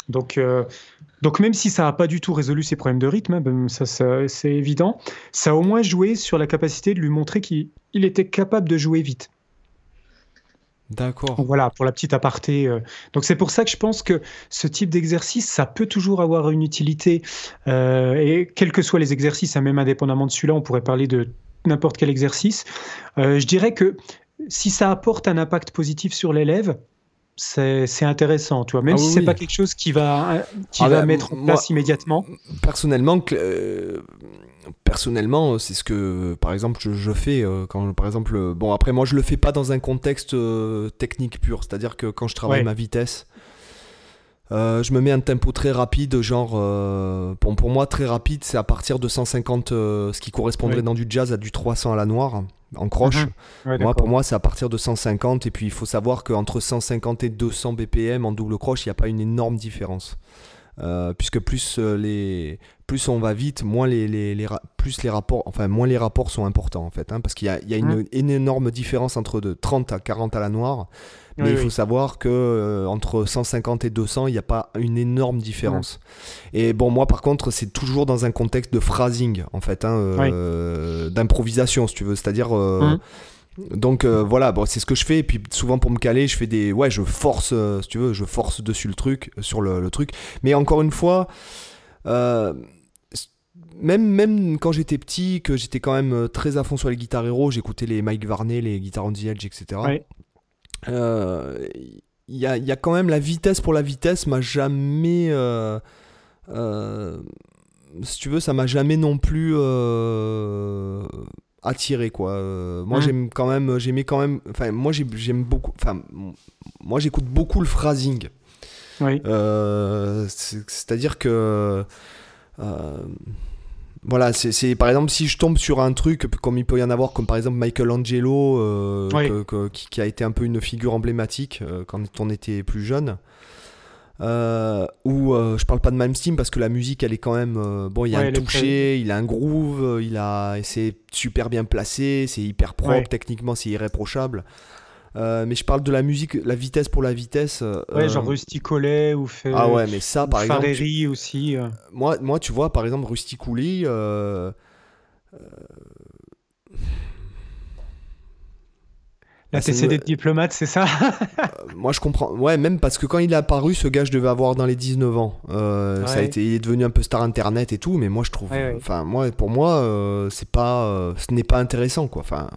Donc, euh, donc même si ça n'a pas du tout résolu ses problèmes de rythme, hein, ben, ça, c'est évident, ça a au moins joué sur la capacité de lui montrer qu'il était capable de jouer vite. D'accord. Voilà, pour la petite aparté. Euh. Donc c'est pour ça que je pense que ce type d'exercice, ça peut toujours avoir une utilité. Euh, et quels que soient les exercices, hein, même indépendamment de celui-là, on pourrait parler de n'importe quel exercice. Euh, je dirais que si ça apporte un impact positif sur l'élève, c'est intéressant, tu vois. Même ah si c'est pas quelque chose qui va, qui ah va ben, mettre en place immédiatement. Personnellement, personnellement, c'est ce que, par exemple, je, fais euh, quand, par exemple, bon, après, moi, je le fais pas dans un contexte euh, technique pur, c'est-à-dire que quand je travaille ma vitesse, euh, je me mets un tempo très rapide, genre, pour, pour, moi, très rapide, c'est à partir de 150, ce qui correspondrait dans du jazz à du 300 à la noire, en croche. Mhm. moi, pour moi, c'est à partir de 150, et puis il faut savoir qu'entre 150 et 200 BPM en double croche, il n'y a pas une énorme différence. Euh, puisque plus euh, les plus on va vite, moins les, les, les, plus les rapports, enfin moins les rapports sont importants en fait, hein, parce qu'il y a, y a une, énorme différence entre de 30 à 40 à la noire, mais il faut savoir que euh, entre 150 et 200, il n'y a pas une énorme différence. Et bon, moi par contre, c'est toujours dans un contexte de phrasing en fait, hein, d'improvisation si tu veux, c'est-à-dire mmh. Donc euh, voilà, bon, c'est ce que je fais. Et puis souvent pour me caler, je fais des. Ouais, je force, euh, si tu veux, je force dessus le truc, euh, sur le, truc. Mais encore une fois, même, même quand j'étais petit, que j'étais quand même très à fond sur les guitares héros, j'écoutais les Mike Varney, les guitares on the edge, etc. Il y, a, y, a, quand même la vitesse pour la vitesse, m'a jamais. si tu veux, ça m'a jamais non plus attiré quoi. Euh, moi mmh. j'aime quand même, j'aimais quand même, enfin moi j'aime beaucoup, enfin moi j'écoute beaucoup le phrasing. Oui. Euh, c'est-à-dire que euh, voilà, c'est par exemple si je tombe sur un truc comme il peut y en avoir, comme par exemple Michelangelo, qui, a été un peu une figure emblématique quand on était plus jeune. Euh, ou euh, je parle pas de Steam parce que la musique elle est quand même euh, bon il y a un toucher il a un groove il a c'est super bien placé c'est hyper propre techniquement c'est irréprochable. Mais je parle de la musique la vitesse pour la vitesse ouais genre Rusty Collet ou fait ah ouais mais ça par exemple aussi moi moi tu vois par exemple Rusty La TCD de diplomate, c'est ça euh, Moi, je comprends. Ouais, même parce que quand il est apparu, ce gars, je devais avoir dans les 19 ans. Euh, ça a été, il est devenu un peu star internet et tout, mais moi, je trouve. Enfin, moi, pour moi, euh, c'est pas, ce n'est pas intéressant, quoi. Enfin,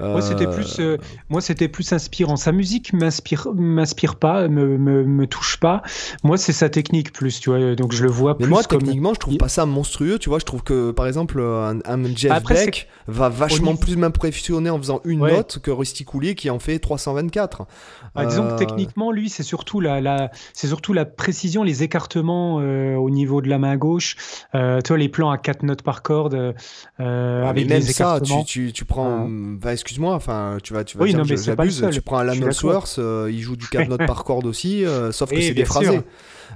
moi, c'était euh, plus, euh, moi, c'était plus inspirant. Sa musique m'inspire, m'inspire pas, me, me, me, touche pas. Moi, c'est sa technique plus, tu vois. Donc, je le vois Mais plus. moi, techniquement, je trouve pas ça monstrueux. Tu vois, je trouve que, par exemple, un, Jeff Beck va vachement plus m'impressionner en faisant une note que Rusty Coulier qui en fait 324. Ah, disons que euh, techniquement, lui, c'est surtout la, la c'est surtout la précision, les écartements au niveau de la main gauche. Euh, tu vois, les plans à quatre notes par corde euh, avec même les écartements. Ça, tu, tu, tu prends, ah. excuse-moi, enfin, tu vas, tu vas dire, j'abuse, tu prends Alan Ellsworth, euh, il joue du 4 notes par corde aussi, euh, sauf que c'est déphrasé.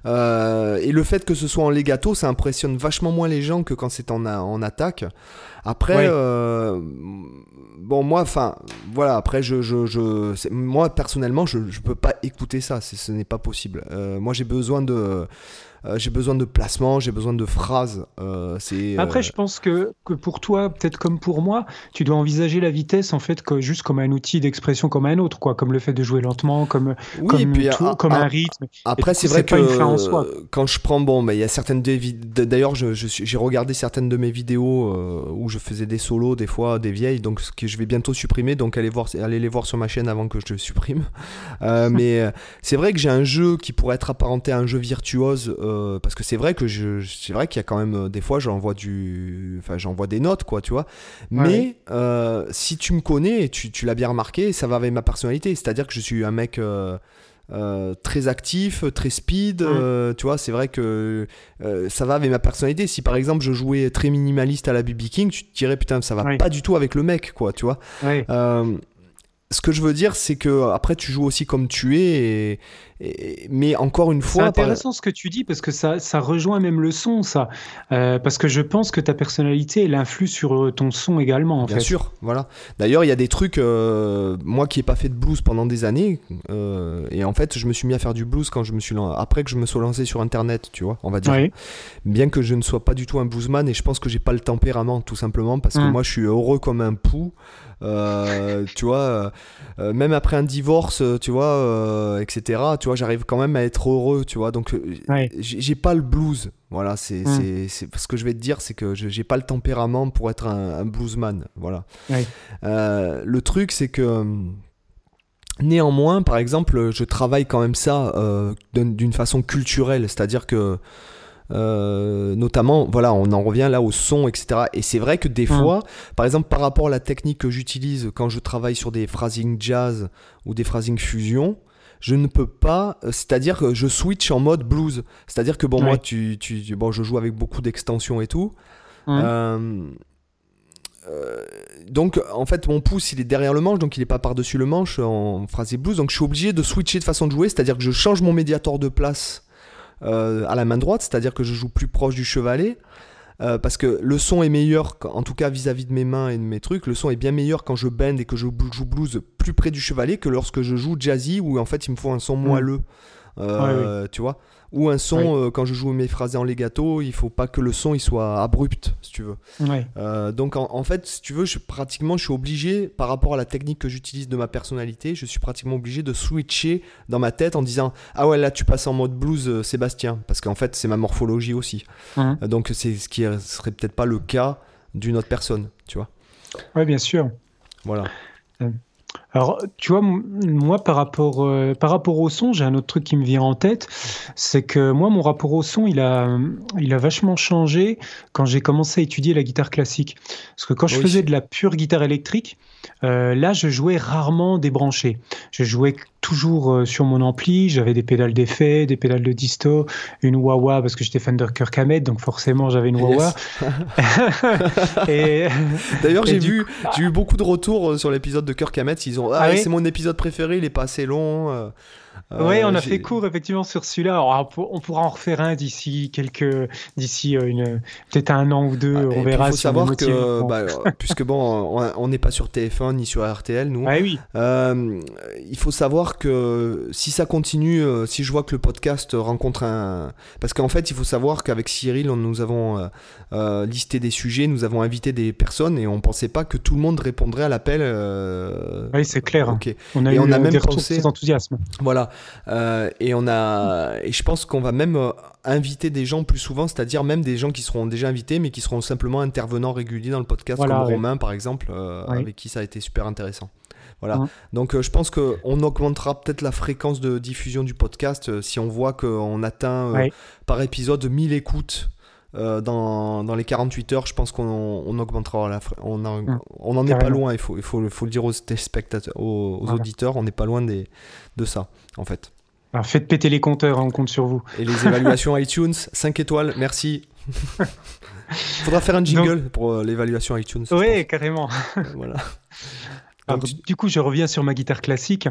Euh, et le fait que ce soit en legato, ça impressionne vachement moins les gens que quand c'est en, en attaque. Après, bon, moi, enfin, voilà, après, je, je, je moi, personnellement, je, je peux pas écouter ça, ce n'est pas possible. moi, j'ai besoin de euh, j'ai besoin de placement, j'ai besoin de phrases. Euh, c'est, Après, euh, je pense que, que pour toi, peut-être comme pour moi, tu dois envisager la vitesse en fait que, juste comme un outil d'expression comme un autre, quoi, comme le fait de jouer lentement, comme, comme, comme un rythme. Après, c'est vrai que quand je prends, bon, mais il y a certaines d'ailleurs, je, j'ai regardé certaines de mes vidéos où je faisais des solos, des fois des vieilles, donc ce que je vais bientôt supprimer, donc allez voir, allez les voir sur ma chaîne avant que je le supprime. mais c'est vrai que j'ai un jeu qui pourrait être apparenté à un jeu virtuose. Euh, parce que c'est vrai que je, c'est vrai qu'il y a quand même euh, des fois j'envoie du, enfin j'envoie des notes quoi, tu vois. Mais euh, si tu me connais, tu, tu l'as bien remarqué, ça va avec ma personnalité. C'est-à-dire que je suis un mec très actif, très speed. tu vois, c'est vrai que ça va avec ma personnalité. Si par exemple je jouais très minimaliste à la BB King, tu te dirais putain, ça va pas du tout avec le mec, quoi, tu vois ce que je veux dire, c'est que après tu joues aussi comme tu es, et, mais encore une fois. C'est intéressant ce que tu dis parce que ça, ça rejoint même le son, ça. Euh, parce que je pense que ta personnalité, elle influe sur euh, ton son également. En Bien sûr, voilà. D'ailleurs, il y a des trucs, euh, moi qui n'ai pas fait de blues pendant des années, et en fait, je me suis mis à faire du blues quand je me suis après que je me sois lancé sur Internet, tu vois, on va dire. Bien que je ne sois pas du tout un bluesman, et je pense que j'ai pas le tempérament, tout simplement, parce que mmh. moi, je suis heureux comme un pou. Tu vois, même après un divorce, tu vois, etc. Tu vois, j'arrive quand même à être heureux, tu vois. Donc, j'ai pas le blues. Voilà, c'est mm. ce que je vais te dire, c'est que j'ai pas le tempérament pour être un, bluesman. Voilà. le truc, c'est que Néanmoins, par exemple, je travaille quand même ça euh, d'une façon culturelle, c'est-à-dire que euh, notamment, voilà, on en revient là au son, etc. Et c'est vrai que des mm. fois, par exemple, par rapport à la technique que j'utilise quand je travaille sur des phrasing jazz ou des phrasing fusion, je ne peux pas, euh, c'est-à-dire que je switch en mode blues. C'est-à-dire que bon, moi, tu, tu, bon, je joue avec beaucoup d'extensions et tout. Euh, euh, donc en fait mon pouce il est derrière le manche donc il est pas par-dessus le manche en phrasé blues donc je suis obligé de switcher de façon de jouer c'est-à-dire que je change mon médiator de place euh, à la main droite c'est-à-dire que je joue plus proche du chevalet euh, parce que le son est meilleur en tout cas vis-à-vis de mes mains et de mes trucs le son est bien meilleur quand je bend et que je joue blues plus près du chevalet que lorsque je joue jazzy où en fait il me faut un son mmh. moelleux. Tu vois? Ou un son, euh, quand je joue mes phrases en legato, il faut pas que le son il soit abrupt, si tu veux. Euh, donc en, fait, si tu veux, je, pratiquement, je suis obligé, par rapport à la technique que j'utilise de ma personnalité, je suis pratiquement obligé de switcher dans ma tête en disant Ah ouais, là tu passes en mode blues, euh, Sébastien, parce qu'en fait, c'est ma morphologie aussi. donc c'est ce qui serait peut-être pas le cas d'une autre personne, tu vois. Oui, bien sûr. Voilà. Alors, tu vois, moi, par rapport, euh, par rapport au son, j'ai un autre truc qui me vient en tête. C'est que moi, mon rapport au son, il a, il a vachement changé quand j'ai commencé à étudier la guitare classique. Parce que quand je faisais de la pure guitare électrique, euh, là, je jouais rarement débranché. Je jouais toujours euh, sur mon ampli. J'avais des pédales d'effet, des pédales de disto, une wah-wah parce que j'étais fan de Kirk Hammett, donc forcément j'avais une wah-wah. D'ailleurs, j'ai vu, j'ai eu beaucoup de retours sur l'épisode de Kirk Hammett. Ils ont ah, ah c'est mon épisode préféré, il est pas assez long. Euh. Euh, oui, on a fait court effectivement sur celui-là. On pourra en refaire un d'ici quelques, d'ici euh, une, peut-être un an ou deux. Ah, on verra. Il faut savoir que, bah, puisque bon, on n'est pas sur TF1 ni sur RTL, nous. Ah, oui. Euh, il faut savoir que si ça continue, si je vois que le podcast rencontre un, parce qu'en fait, il faut savoir qu'avec Cyril, nous avons listé des sujets, nous avons invité des personnes et on pensait pas que tout le monde répondrait à l'appel. Oui, c'est clair. Ok. On a et eu on a même pensé enthousiasme. Voilà. Euh, et on a, et je pense qu'on va même euh, inviter des gens plus souvent, c'est-à-dire même des gens qui seront déjà invités, mais qui seront simplement intervenants réguliers dans le podcast, comme Romain par exemple, euh, avec qui ça a été super intéressant. Voilà. Donc je pense qu'on augmentera peut-être la fréquence de diffusion du podcast si on voit qu'on atteint par épisode 1000 écoutes. Dans, dans, les 48 heures, je pense qu'on augmentera la on, on en est pas loin, il faut, il faut, faut le dire aux spectateurs, aux, auditeurs, on n'est pas loin des, de ça en fait. Alors faites péter les compteurs, hein, on compte sur vous. Et les évaluations iTunes, 5 étoiles, merci. Faudra faire un jingle pour euh, l'évaluation iTunes. Oui, carrément. voilà du coup, je reviens sur ma guitare classique.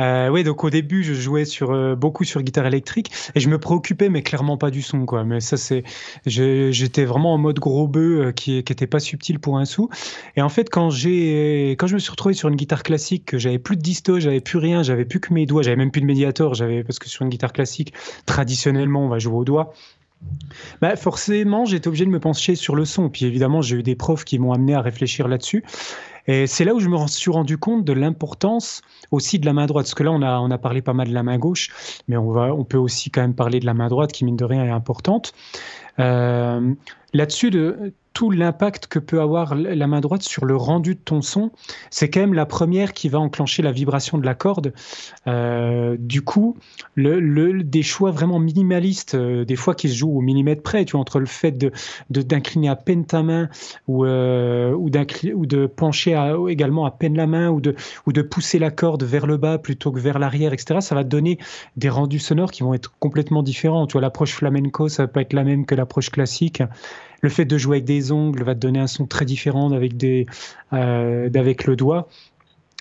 Euh, oui, donc au début, je jouais sur euh, beaucoup sur guitare électrique et je me préoccupais, mais clairement pas du son, quoi. Mais ça, c'est, j'étais vraiment en mode gros bœuf euh, qui, qui était pas subtil pour un sou. Et en fait, quand j'ai, quand je me suis retrouvé sur une guitare classique, que j'avais plus de disto, j'avais plus rien, j'avais plus que mes doigts, j'avais même plus de médiator, j'avais parce que sur une guitare classique, traditionnellement, on va jouer au doigt. Bah forcément, j'étais obligé de me pencher sur le son. Puis évidemment, j'ai eu des profs qui m'ont amené à réfléchir là-dessus. Et c'est là où je me suis rendu compte de l'importance aussi de la main droite. Parce que là, on a, parlé pas mal de la main gauche, mais on, peut aussi quand même parler de la main droite qui, mine de rien, est importante. Euh, là-dessus, de, tout l'impact que peut avoir la main droite sur le rendu de ton son, c'est quand même la première qui va enclencher la vibration de la corde. Euh, du coup, le, des choix vraiment minimalistes, euh, des fois qui se jouent au millimètre près, tu vois, entre le fait de, d'incliner à peine ta main ou, euh, ou, de pencher également à peine la main ou de, ou de pousser la corde vers le bas plutôt que vers l'arrière, etc., ça va donner des rendus sonores qui vont être complètement différents. Tu vois, l'approche flamenco, ça va pas être la même que l'approche classique le fait de jouer avec des ongles va te donner un son très différent d'avec des, euh, d'avec le doigt.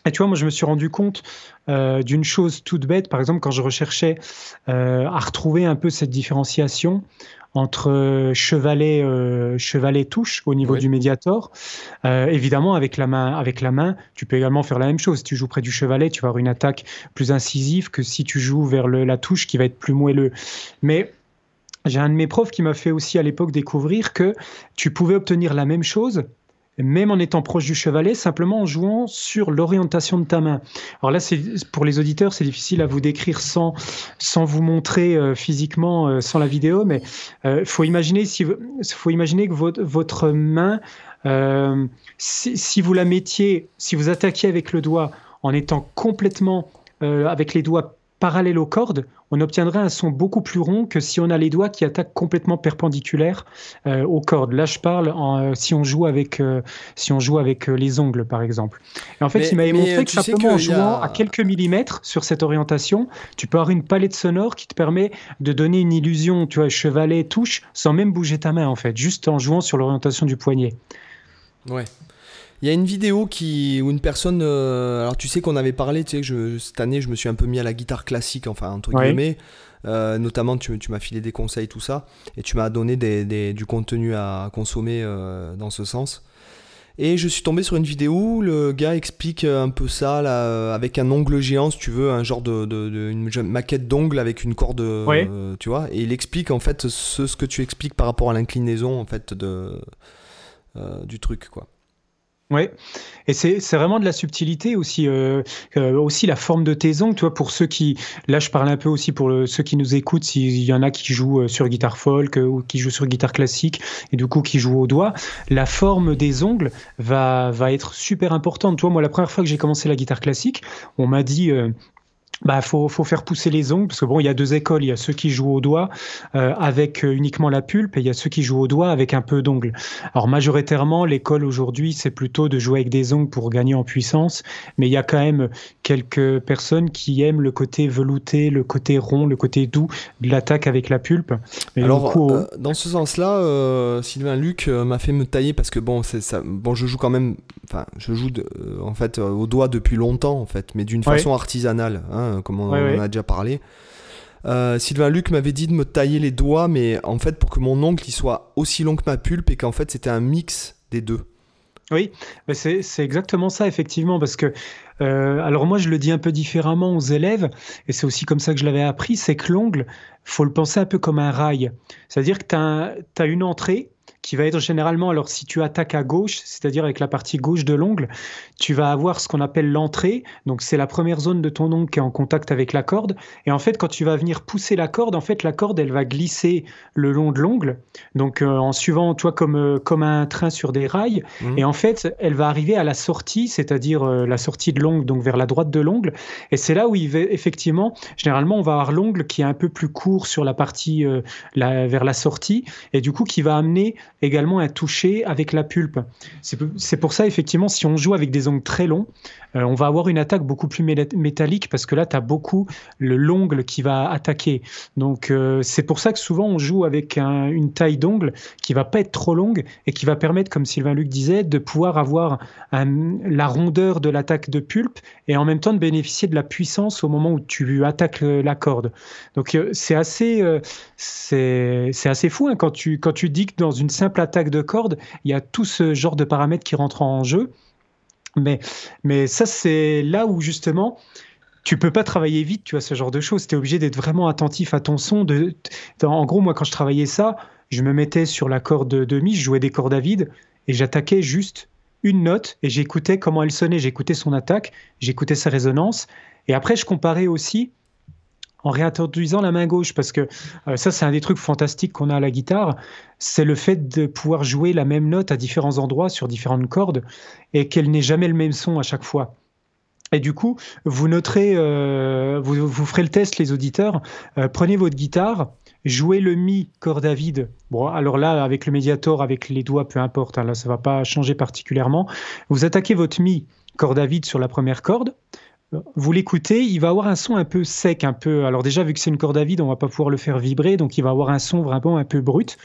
Et tu vois, moi, je me suis rendu compte euh, d'une chose toute bête, par exemple, quand je recherchais euh, à retrouver un peu cette différenciation entre chevalet, chevalet touche au niveau du médiator. évidemment, avec la main, avec la main, tu peux également faire la même chose. Si tu joues près du chevalet, tu vas avoir une attaque plus incisive que si tu joues vers le, la touche qui va être plus moelleux. Mais j'ai un de mes profs qui m'a fait aussi à l'époque découvrir que tu pouvais obtenir la même chose même en étant proche du chevalet, simplement en jouant sur l'orientation de ta main. Alors là, pour les auditeurs, c'est difficile à vous décrire sans, sans vous montrer euh, physiquement, euh, sans la vidéo, mais il faut, imaginer faut imaginer que votre, votre main, si, vous la mettiez, si vous attaquiez avec le doigt en étant complètement avec les doigts parallèle aux cordes, on obtiendrait un son beaucoup plus rond que si on a les doigts qui attaquent complètement perpendiculaires euh, aux cordes. Là, je parle en, euh, si on joue avec, euh, si on joue avec les ongles, par exemple. Et en fait, il m'avait montré que simplement en jouant à quelques millimètres sur cette orientation, tu peux avoir une palette sonore qui te permet de donner une illusion, tu vois, chevalet, touche, sans même bouger ta main, en fait, juste en jouant sur l'orientation du poignet. Ouais. Il y a une vidéo qui, où une personne. Euh, alors, tu sais qu'on avait parlé, tu sais, je, cette année, je me suis un peu mis à la guitare classique, enfin, entre guillemets. Euh, notamment, tu, tu m'as filé des conseils, tout ça. Et tu m'as donné des, des, du contenu à consommer euh, dans ce sens. Et je suis tombé sur une vidéo où le gars explique un peu ça, là, avec un ongle géant, si tu veux, un genre de, de, une maquette d'ongle avec une corde, tu vois. Et il explique en fait ce, ce que tu expliques par rapport à l'inclinaison en fait de, du truc, quoi. Ouais, et c'est vraiment de la subtilité aussi, euh, euh, aussi la forme de tes ongles, tu vois, pour ceux qui, là je parle un peu aussi pour ceux qui nous écoutent, s'il y en a qui jouent euh, sur guitare folk ou qui jouent sur guitare classique et du coup qui jouent au doigt, la forme des ongles va, va être super importante. Toi, moi la première fois que j'ai commencé la guitare classique, on m'a dit, bah, faut, faut faire pousser les ongles parce que bon, il y a deux écoles. Il y a ceux qui jouent au doigt euh, avec euh, uniquement la pulpe et il y a ceux qui jouent au doigt avec un peu d'ongles. Alors majoritairement, l'école aujourd'hui, c'est plutôt de jouer avec des ongles pour gagner en puissance, mais il y a quand même quelques personnes qui aiment le côté velouté, le côté rond, le côté doux de l'attaque avec la pulpe. Alors, euh, dans ce sens-là, Sylvain Luc m'a fait me tailler parce que bon, c'est ça. Bon, je joue quand même. Enfin, je joue en fait au doigt depuis longtemps en fait, mais d'une façon artisanale. Hein, Hein, comme on, en a déjà parlé. Euh, Sylvain Luc m'avait dit de me tailler les doigts, mais en fait pour que mon ongle il soit aussi long que ma pulpe et qu'en fait c'était un mix des deux. Oui, c'est exactement ça effectivement parce que euh, alors moi je le dis un peu différemment aux élèves et c'est aussi comme ça que je l'avais appris, c'est que l'ongle faut le penser un peu comme un rail, c'est-à-dire que tu as, as, une entrée qui va être généralement, alors si tu attaques à gauche, c'est-à-dire avec la partie gauche de l'ongle, tu vas avoir ce qu'on appelle l'entrée. Donc c'est la première zone de ton ongle qui est en contact avec la corde. Et en fait, quand tu vas venir pousser la corde, en fait, la corde, elle va glisser le long de l'ongle. Donc euh, en suivant, toi, comme, euh, comme un train sur des rails. Mmh. Et en fait, elle va arriver à la sortie, c'est-à-dire euh, la sortie de l'ongle, donc vers la droite de l'ongle. Et c'est là où il va, effectivement, généralement, on va avoir l'ongle qui est un peu plus court sur la partie la, vers la sortie. Et du coup, qui va amener également un toucher avec la pulpe. C'est pour ça, effectivement, si on joue avec des ongles très longs, euh, on va avoir une attaque beaucoup plus métallique parce que là, tu as beaucoup l'ongle qui va attaquer. Donc, euh, c'est pour ça que souvent, on joue avec une taille d'ongle qui va pas être trop longue et qui va permettre, comme Sylvain Luc disait, de pouvoir avoir la rondeur de l'attaque de pulpe et en même temps de bénéficier de la puissance au moment où tu attaques euh, la corde. Donc, c'est assez, c'est assez fou hein, quand, tu, quand tu dis que dans une simple attaque de corde, il y a tout ce genre de paramètres qui rentrent en jeu. Mais, mais ça, c'est là où justement, tu peux pas travailler vite, tu vois, ce genre de choses. Tu es obligé d'être vraiment attentif à ton son. De, en gros, moi, quand je travaillais ça, je me mettais sur la corde de mi, je jouais des cordes à vide et j'attaquais juste une note et j'écoutais comment elle sonnait. J'écoutais son attaque, j'écoutais sa résonance. Et après, je comparais aussi en réintroduisant la main gauche, parce que euh, ça, c'est un des trucs fantastiques qu'on a à la guitare, c'est le fait de pouvoir jouer la même note à différents endroits sur différentes cordes et qu'elle n'ait jamais le même son à chaque fois. Et du coup, vous noterez, euh, vous, ferez le test, les auditeurs. Euh, prenez votre guitare, jouez le mi corde à vide. Bon, alors là, avec le médiator, avec les doigts, peu importe. Hein, là, ça va pas changer particulièrement. Vous attaquez votre mi corde à vide sur la première corde vous l'écoutez, il va avoir un son un peu sec, un peu. Alors déjà, vu que c'est une corde à vide, on va pas pouvoir le faire vibrer, donc il va avoir un son vraiment un peu brut.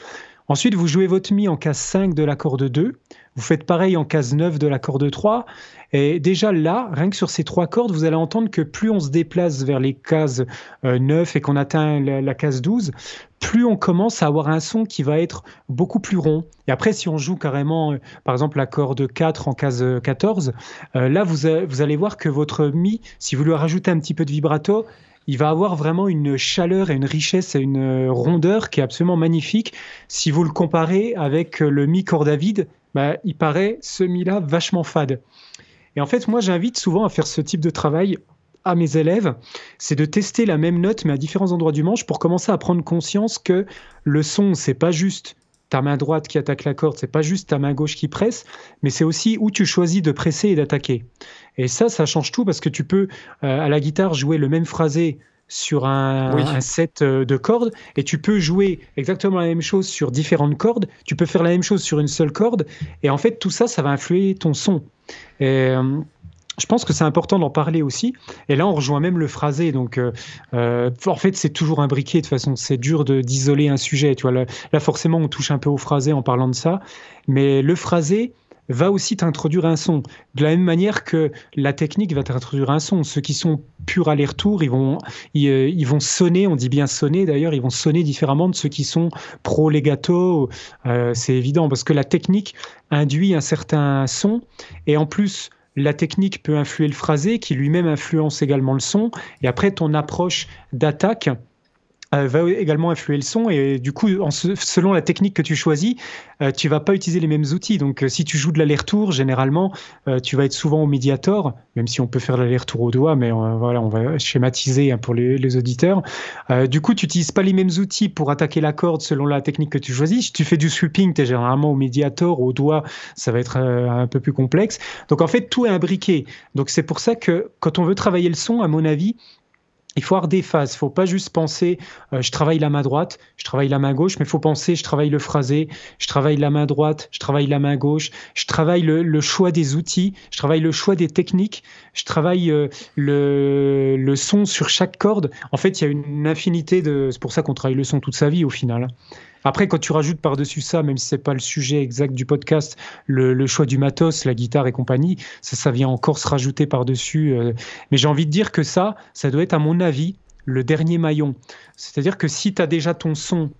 Ensuite, vous jouez votre mi en case 5 de la corde 2. Vous faites pareil en case 9 de la corde 3. Et déjà là, rien que sur ces trois cordes, vous allez entendre que plus on se déplace vers les cases 9 euh, et qu'on atteint la, case 12, plus on commence à avoir un son qui va être beaucoup plus rond. Et après, si on joue carrément, euh, par exemple, la corde 4 en case 14, euh, là, vous, vous allez voir que votre mi, si vous lui rajoutez un petit peu de vibrato, il va avoir vraiment une chaleur et une richesse et une rondeur qui est absolument magnifique si vous le comparez avec le mi corde à vide bah, il paraît ce mi-là vachement fade. Et en fait, moi, j'invite souvent à faire ce type de travail à mes élèves, c'est de tester la même note mais à différents endroits du manche pour commencer à prendre conscience que le son, c'est pas juste ta main droite qui attaque la corde, c'est pas juste ta main gauche qui presse, mais c'est aussi où tu choisis de presser et d'attaquer. Et ça, ça change tout parce que tu peux euh, à la guitare jouer le même phrasé sur un, set euh, de cordes et tu peux jouer exactement la même chose sur différentes cordes. Tu peux faire la même chose sur une seule corde et en fait tout ça, ça va influer ton son. Et, euh, je pense que c'est important d'en parler aussi. Et là, on rejoint même le phrasé. Donc, euh, en fait, c'est toujours imbriqué. De toute façon, c'est dur d'isoler un sujet. Tu vois, là, là, forcément, on touche un peu au phrasé en parlant de ça. Mais le phrasé, va aussi t'introduire un son. De la même manière que la technique va t'introduire un son. Ceux qui sont purs aller-retour, ils vont, ils, euh, vont sonner, on dit bien sonner d'ailleurs, ils vont sonner différemment de ceux qui sont pro-legato. Euh, c'est évident parce que la technique induit un certain son et en plus, la technique peut influer le phrasé qui lui-même influence également le son. Et après, ton approche d'attaque euh, va également influer le son et du coup, selon la technique que tu choisis, euh, tu vas pas utiliser les mêmes outils. Donc, euh, si tu joues de l'aller-retour, généralement, tu vas être souvent au médiator, même si on peut faire l'aller-retour au doigt, mais voilà, on va schématiser hein, pour les, auditeurs. du coup, tu n'utilises pas les mêmes outils pour attaquer la corde selon la technique que tu choisis. Si tu fais du sweeping, tu es généralement au médiator, au doigt, ça va être un peu plus complexe. Donc, en fait, tout est imbriqué. Donc, c'est pour ça que quand on veut travailler le son, à mon avis, il faut avoir des phases. Il faut pas juste penser euh, je travaille la main droite, je travaille la main gauche, mais il faut penser je travaille le phrasé, je travaille la main droite, je travaille la main gauche, je travaille le, choix des outils, je travaille le choix des techniques, je travaille euh, le, le, son sur chaque corde. En fait, il y a une infinité de. C'est pour ça qu'on travaille le son toute sa vie au final. Après, quand tu rajoutes par-dessus ça, même si c'est pas le sujet exact du podcast, le, choix du matos, la guitare et compagnie, ça, ça vient encore se rajouter par-dessus. Euh. mais j'ai envie de dire que ça, ça doit être, à mon avis, le dernier maillon. C'est-à-dire que si tu as déjà ton son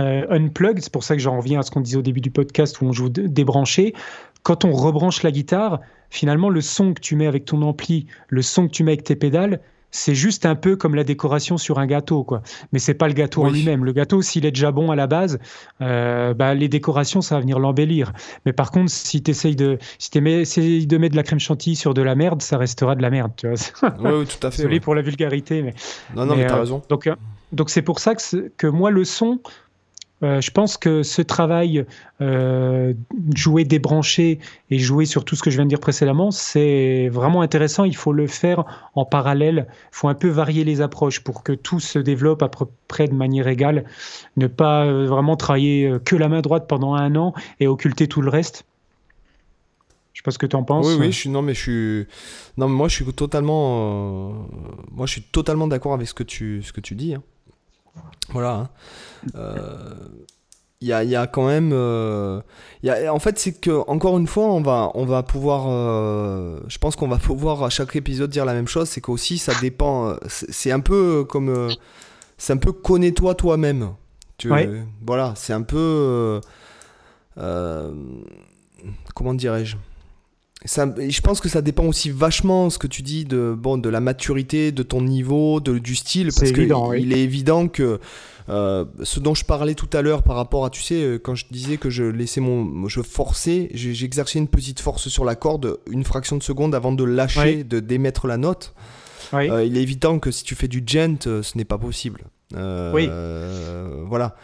euh, unplugged, c'est pour ça que j'en reviens à ce qu'on disait au début du podcast où on joue débranché, quand on rebranche la guitare, finalement, le son que tu mets avec ton ampli, le son que tu mets avec tes pédales, c'est juste un peu comme la décoration sur un gâteau, quoi. Mais c'est pas le gâteau en lui-même. Le gâteau, s'il est déjà bon à la base, euh, bah, les décorations, ça va venir l'embellir. Mais par contre, si tu essayes de, si essayes de mettre de la crème chantilly sur de la merde, ça restera de la merde, tu vois. Oui, tout à fait. Désolé pour la vulgarité, mais. Non, non, mais, t'as euh, raison. Donc, euh, donc c'est pour ça que, que moi, le son, euh, je pense que ce travail, euh, jouer débranché et jouer sur tout ce que je viens de dire précédemment, c'est vraiment intéressant. Il faut le faire en parallèle. Il faut un peu varier les approches pour que tout se développe à peu près de manière égale. Ne pas euh, vraiment travailler que la main droite pendant un an et occulter tout le reste. Je sais pas ce que tu en penses. Oui, oui, non, mais je suis, non, moi, je suis totalement, moi, je suis totalement d'accord avec ce que tu, ce que tu dis. Hein. Voilà. Hein. Euh, il y, a, y, a, quand même. Euh, y a, en fait, c'est que, encore une fois, on va, on va pouvoir. Euh, je pense qu'on va pouvoir à chaque épisode dire la même chose. C'est qu'aussi, ça dépend. C'est un peu comme. c'est un peu connais-toi toi-même. Tu, Voilà, c'est un peu. comment dirais-je? Je pense que ça dépend aussi vachement ce que tu dis de bon de la maturité, de ton niveau, de, du style, parce qu'il il est évident que euh, ce dont je parlais tout à l'heure par rapport à tu sais euh, quand je disais que je laissais mon je forçais, j'exerçais une petite force sur la corde une fraction de seconde avant de lâcher, de démettre la note. Euh, il est évident que si tu fais du gent, ce n'est pas possible. oui. Voilà.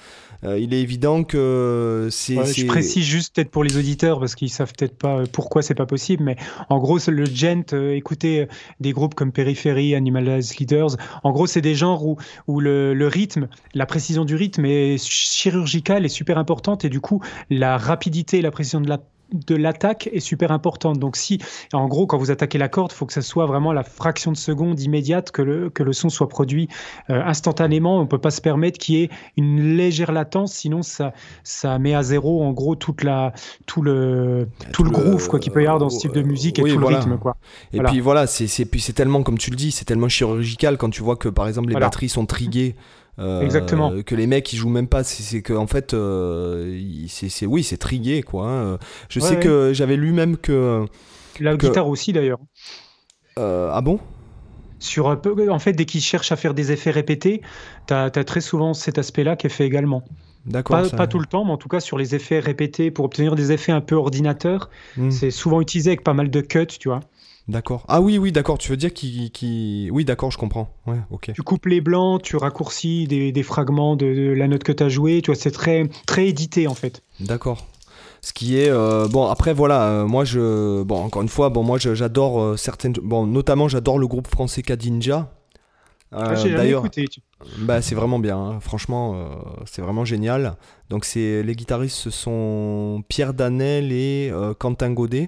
Euh, il est évident que c'est. je précise juste peut-être pour les auditeurs parce qu'ils savent peut-être pas euh, pourquoi c'est pas possible, mais en gros le gent, euh, écoutez des groupes comme Periphery, Animalized Leaders, en gros c'est des genres où, où le, le, rythme, la précision du rythme est chirurgicale et super importante et du coup la rapidité et la précision de la de l'attaque est super importante. Donc si, en gros, quand vous attaquez la corde, il faut que ça soit vraiment la fraction de seconde immédiate que le, que le son soit produit euh, instantanément. On ne peut pas se permettre qu'il y ait une légère latence, sinon ça, ça met à zéro, en gros, toute la, tout le, tout, le groove quoi qu'il peut y avoir dans ce type de musique et tout le rythme. Quoi. Et puis voilà, c'est, puis c'est tellement, comme tu le dis, c'est tellement chirurgical quand tu vois que par exemple les batteries sont triguées Exactement. Que les mecs ils jouent même pas, c'est que en fait, euh, c'est oui, c'est trigué quoi. Hein. Je sais que j'avais lu même que la guitare aussi d'ailleurs. Euh, ah bon? Sur en fait dès qu'ils cherchent à faire des effets répétés, tu as, très souvent cet aspect-là qui est fait également. D'accord. Pas, tout le temps, mais en tout cas sur les effets répétés pour obtenir des effets un peu ordinateur, hmm. c'est souvent utilisé avec pas mal de cuts, tu vois. D'accord. Ah oui, oui, d'accord. Tu veux dire qui, Oui, d'accord, je comprends. Ouais, ok. Tu coupes les blancs, tu raccourcis des, fragments de, la note que tu as jouée. Tu vois, c'est très, très édité en fait. D'accord. Ce qui est euh, bon après voilà euh, moi je bon encore une fois bon moi j'adore euh, certaines bon notamment j'adore le groupe français Kadinja. Ah, D'ailleurs, bah c'est vraiment bien. Hein. Franchement c'est vraiment génial. Donc c'est les guitaristes ce sont Pierre Danel et Quentin Godet.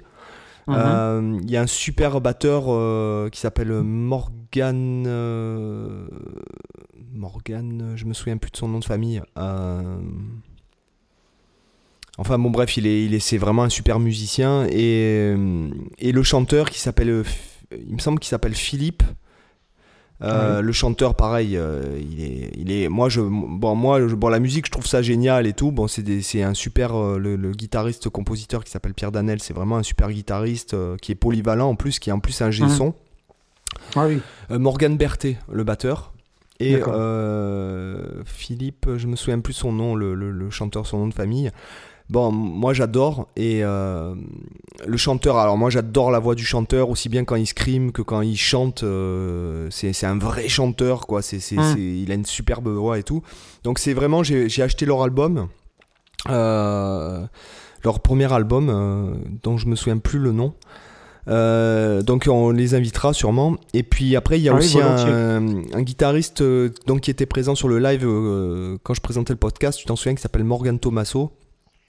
Mhm. Euh, il y a un super batteur euh, qui s'appelle Morgan. Euh, Morgan, je me souviens plus de son nom de famille. Enfin bon bref, il est, il est, c'est vraiment un super musicien et, et le chanteur qui s'appelle, il me semble qu'il s'appelle Philippe. Euh, le chanteur, pareil, euh, il est, il est, moi je, bon moi, bon la musique, je trouve ça génial et tout. Bon, c'est, c'est un super, euh, le, guitariste compositeur qui s'appelle Pierre Danel, c'est vraiment un super guitariste qui est polyvalent en plus, qui est en plus un G-son. Ah oui. Morgan Berthet, le batteur. Et Philippe, je me souviens plus son nom, le, le chanteur, son nom de famille. Bon, moi j'adore et euh, le chanteur. Alors moi j'adore la voix du chanteur aussi bien quand il scream que quand il chante. Euh, c'est un vrai chanteur quoi. C'est mmh. il a une superbe voix et tout. Donc c'est vraiment j'ai acheté leur album, euh, leur premier album dont je me souviens plus le nom. donc on les invitera sûrement. Et puis après il y a ah aussi un, un, guitariste donc qui était présent sur le live quand je présentais le podcast. Tu t'en souviens qui s'appelle Morgan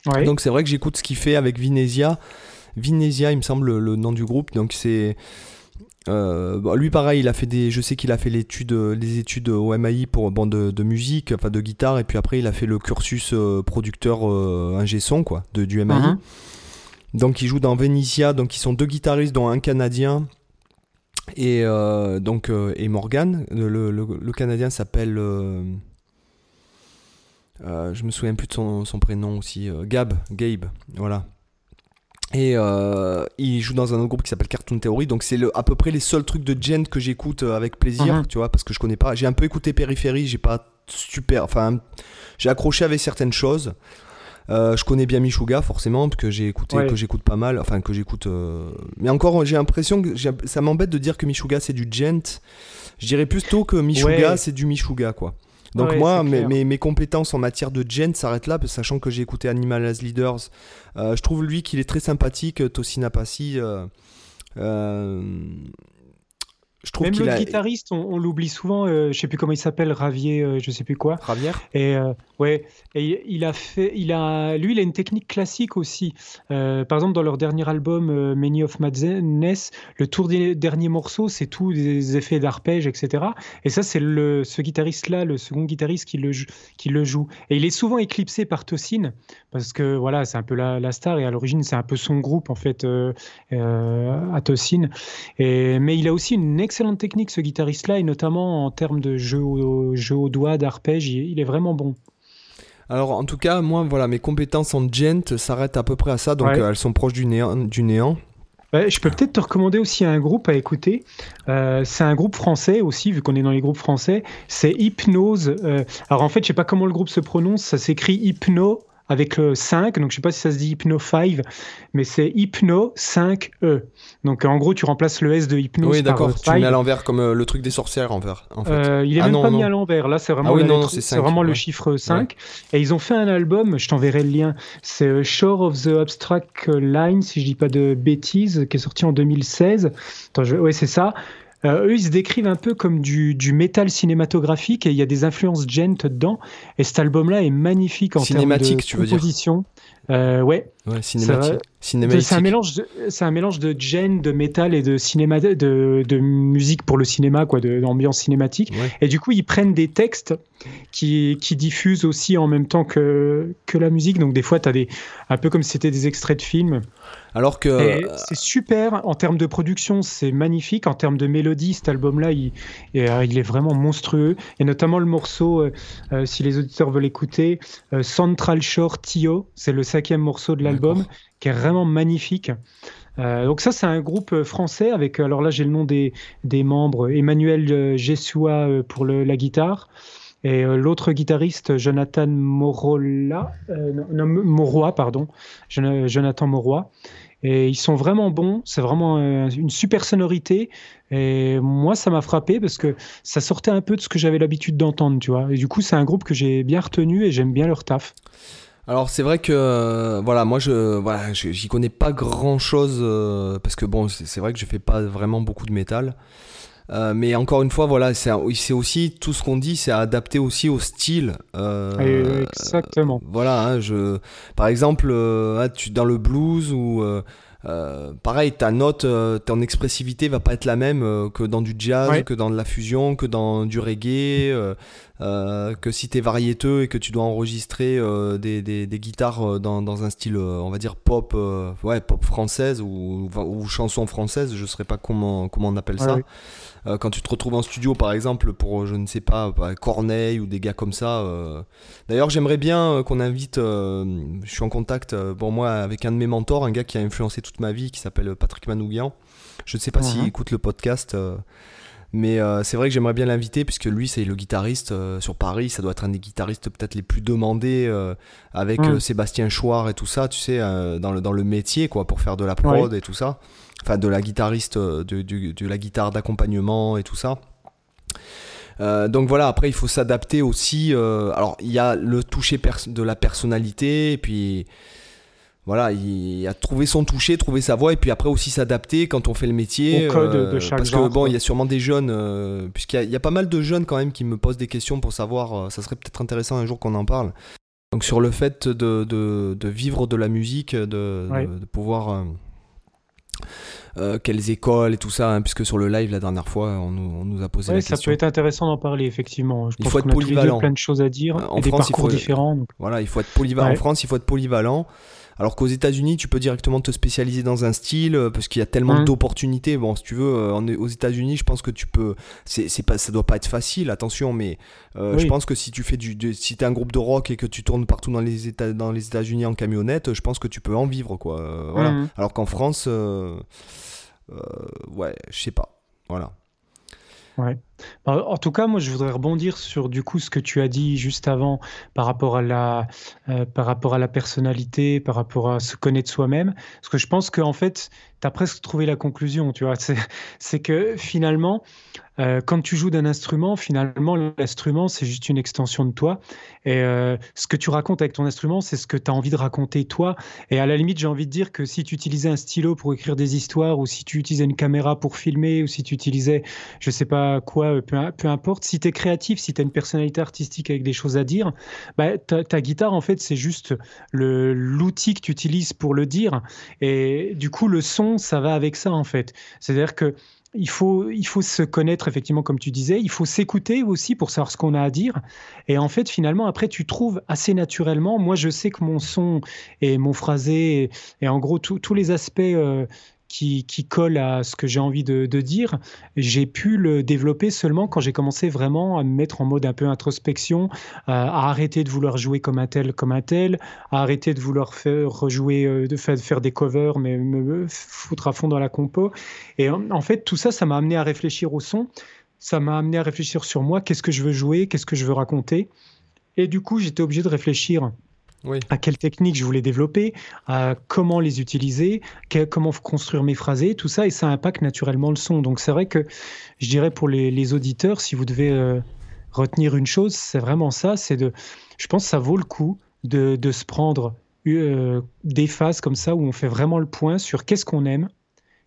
Donc c'est vrai que j'écoute ce qu'il fait avec Vinesia. Vinesia, il me semble le nom du groupe. Donc c'est euh, lui pareil, il a fait des, je sais qu'il a fait l'étude, les études au MAI pour bande de, musique, enfin de guitare, et puis après il a fait le cursus euh, producteur euh, ingé son quoi, de, du MAI. Mhm. Donc il joue dans Venetia, donc ils sont deux guitaristes dont un canadien et donc et Morgan. Le, le canadien s'appelle euh, je me souviens plus de son, prénom aussi. Euh, Gab, Gabe, voilà. Et euh, il joue dans un autre groupe qui s'appelle Cartoon Theory. Donc c'est à peu près les seuls trucs de Gent que j'écoute avec plaisir, mhm. tu vois, parce que je connais pas. J'ai un peu écouté Périphérie, j'ai pas super. Enfin, j'ai accroché avec certaines choses. je connais bien Michuga forcément parce que j'ai écouté que j'écoute pas mal enfin que j'écoute mais encore j'ai l'impression que ça m'embête de dire que Michuga c'est du gent je dirais plutôt que Michuga c'est du Michuga quoi donc moi, mes, mes, compétences en matière de gen s'arrêtent là, sachant que j'ai écouté Animal as Leaders. Euh, je trouve lui qu'il est très sympathique, Tosina Passi. Euh, euh, je trouve Même le guitariste, on, l'oublie souvent. je sais plus comment il s'appelle, Ravier, je sais plus quoi. Ravier. Et Ouais, et il a fait, il a, lui, il a une technique classique aussi. Euh, par exemple, dans leur dernier album, euh, Many of Madness, le tour des derniers morceaux, c'est tout des effets d'arpège, etc. Et ça, c'est le, ce guitariste-là, le second guitariste qui le, qui le joue. Et il est souvent éclipsé par Tosin, parce que voilà, c'est un peu la, la, star, et à l'origine, c'est un peu son groupe, en fait, euh. Et, mais il a aussi une excellente technique, ce guitariste-là, et notamment en termes de jeu au, jeu au doigt, d'arpège, il est vraiment bon. Alors en tout cas, moi, voilà, mes compétences en gent s'arrêtent à peu près à ça, donc euh, elles sont proches du néant. Du néant. je peux peut-être te recommander aussi un groupe à écouter. Euh, c'est un groupe français aussi, vu qu'on est dans les groupes français. C'est Hypnose. Euh, alors en fait, je sais pas comment le groupe se prononce. Ça s'écrit Hypno avec le 5, donc je sais pas si ça se dit Hypno 5, mais c'est Hypno 5E. Donc en gros, tu remplaces le S de Hypno. Oui, d'accord, tu mets à l'envers comme euh, le truc des sorcières en, fait. Euh, il est ah même pas mis à l'envers, là c'est vraiment, ah c'est vraiment le chiffre 5. Et ils ont fait un album, je t'enverrai le lien, c'est euh, Shore of the Abstract Line, si je dis pas de bêtises, qui est sorti en 2016. Attends, je... Ouais, c'est ça. Euh, eux, ils se décrivent un peu comme du, du métal cinématographique et il y a des influences gent dedans. Et cet album-là est magnifique en termes de composition. Euh, ouais. Ouais, cinématique. C'est un mélange, de, c'est un mélange de gen, de métal et de cinéma, de, de musique pour le cinéma, quoi, d'ambiance cinématique. Et du coup, ils prennent des textes qui, qui diffusent aussi en même temps que, que la musique. Donc des fois, tu as des, un peu comme si c'était des extraits de films. Alors que c'est super en termes de production, c'est magnifique. En termes de mélodie, cet album-là, il, euh, il, est vraiment monstrueux. Et notamment le morceau, euh, euh, si les auditeurs veulent écouter, Central Shore Tio, c'est le cinquième morceau de l'album, qui est vraiment magnifique. donc ça, c'est un groupe français avec, alors là, j'ai le nom des, des membres, Emmanuel Jessoua pour le, la guitare, et l'autre guitariste, Jonathan Morola, non, Morois, pardon, Jonathan Morois. Et ils sont vraiment bons, c'est vraiment une super sonorité. Et moi, ça m'a frappé parce que ça sortait un peu de ce que j'avais l'habitude d'entendre, tu vois. Et du coup, c'est un groupe que j'ai bien retenu et j'aime bien leur taf. Alors c'est vrai que euh, voilà moi je voilà j'y connais pas grand chose euh, parce que bon c'est vrai que je fais pas vraiment beaucoup de métal euh, mais encore une fois voilà c'est aussi tout ce qu'on dit c'est adapté aussi au style exactement voilà hein, je par exemple ah, tu dans le blues ou pareil, ta note, ton expressivité va pas être la même que dans du jazz, que dans de la fusion, que dans du reggae. Euh, que si tu es variéteux et que tu dois enregistrer euh, des, des, des, guitares euh, dans, dans, un style, on va dire pop, ouais, pop française ou, ou, chanson française, je ne sais pas comment, comment on appelle ça. quand tu te retrouves en studio, par exemple, pour, je ne sais pas, Corneille ou des gars comme ça. D'ailleurs, j'aimerais bien qu'on invite, je suis en contact, pour moi, avec un de mes mentors, un gars qui a influencé toute ma vie, qui s'appelle Patrick Manouguian. Je ne sais pas s'il mhm. écoute le podcast. Mais euh, c'est vrai que j'aimerais bien l'inviter, puisque lui, c'est le guitariste euh, sur Paris. Ça doit être un des guitaristes peut-être les plus demandés euh, avec mm. Sébastien Chouard et tout ça, tu sais, dans, le, dans le métier, quoi, pour faire de la prod et tout ça. Enfin, de la guitariste, de, de, la guitare d'accompagnement et tout ça. donc voilà, après il faut s'adapter aussi. alors il y a le toucher de la personnalité, et puis voilà, il a trouvé son toucher, trouvé sa voix, et puis après aussi s'adapter quand on fait le métier. Au code de euh, chaque Parce que bon, il y a sûrement des jeunes, euh, puisqu'il y, a pas mal de jeunes quand même qui me posent des questions pour savoir, euh, ça serait peut-être intéressant un jour qu'on en parle. Donc sur le fait de, de, vivre de la musique, de, de pouvoir... quelles écoles et tout ça, hein, puisque sur le live la dernière fois, on nous, a posé la question. Ça peut être intéressant d'en parler, effectivement. Je il faut être polyvalent. plein de choses à dire, en et France, des parcours différents. Voilà, il faut être polyvalent. En France, il faut être polyvalent. Alors qu'aux États-Unis, tu peux directement te spécialiser dans un style euh, parce qu'il y a tellement mmh. d'opportunités. Bon, si tu veux, euh, aux États-Unis, je pense que tu peux. C'est pas, ça doit pas être facile, attention, mais euh, je pense que si tu fais du, si es un groupe de rock et que tu tournes partout dans les États, dans les États-Unis en camionnette, je pense que tu peux en vivre, quoi. voilà. Mmh. Alors qu'en France, ouais, je sais pas. Voilà. Ouais. Bah, en tout cas, moi, je voudrais rebondir sur du coup ce que tu as dit juste avant par rapport à la, euh, par rapport à la personnalité, par rapport à se connaître soi-même. Parce que je pense qu'en fait, tu as presque trouvé la conclusion, tu vois. C'est que finalement, euh, quand tu joues d'un instrument, finalement, l'instrument, c'est juste une extension de toi. Et euh, ce que tu racontes avec ton instrument, c'est ce que tu as envie de raconter toi. Et à la limite, j'ai envie de dire que si tu utilisais un stylo pour écrire des histoires, ou si tu utilisais une caméra pour filmer, ou si tu utilisais, je sais pas quoi, peu, peu importe, si tu es créatif, si tu as une personnalité artistique avec des choses à dire, bah, ta, ta guitare, en fait, c'est juste l'outil que tu utilises pour le dire. Et du coup, le son, ça va avec ça, en fait. C'est-à-dire que il faut, il faut se connaître, effectivement, comme tu disais. Il faut s'écouter aussi pour savoir ce qu'on a à dire. Et en fait, finalement, après, tu trouves assez naturellement. Moi, je sais que mon son et mon phrasé et, en gros, tous les aspects euh, qui, colle à ce que j'ai envie de, dire, j'ai pu le développer seulement quand j'ai commencé vraiment à me mettre en mode un peu introspection, à arrêter de vouloir jouer comme un tel, comme un tel, à arrêter de vouloir faire rejouer, euh, de faire, faire des covers, mais me, foutre à fond dans la compo. Et en, fait, tout ça, ça m'a amené à réfléchir au son, ça m'a amené à réfléchir sur moi, qu'est-ce que je veux jouer, qu'est-ce que je veux raconter? Et du coup, j'étais obligé de réfléchir à quelles techniques je voulais développer, à comment les utiliser, comment construire mes phrasés, tout ça, et ça impacte naturellement le son. Donc c'est vrai que je dirais pour les, auditeurs, si vous devez euh, retenir une chose, c'est vraiment ça, c'est de, je pense que ça vaut le coup de, se prendre euh, des phases comme ça où on fait vraiment le point sur qu'est-ce qu'on aime,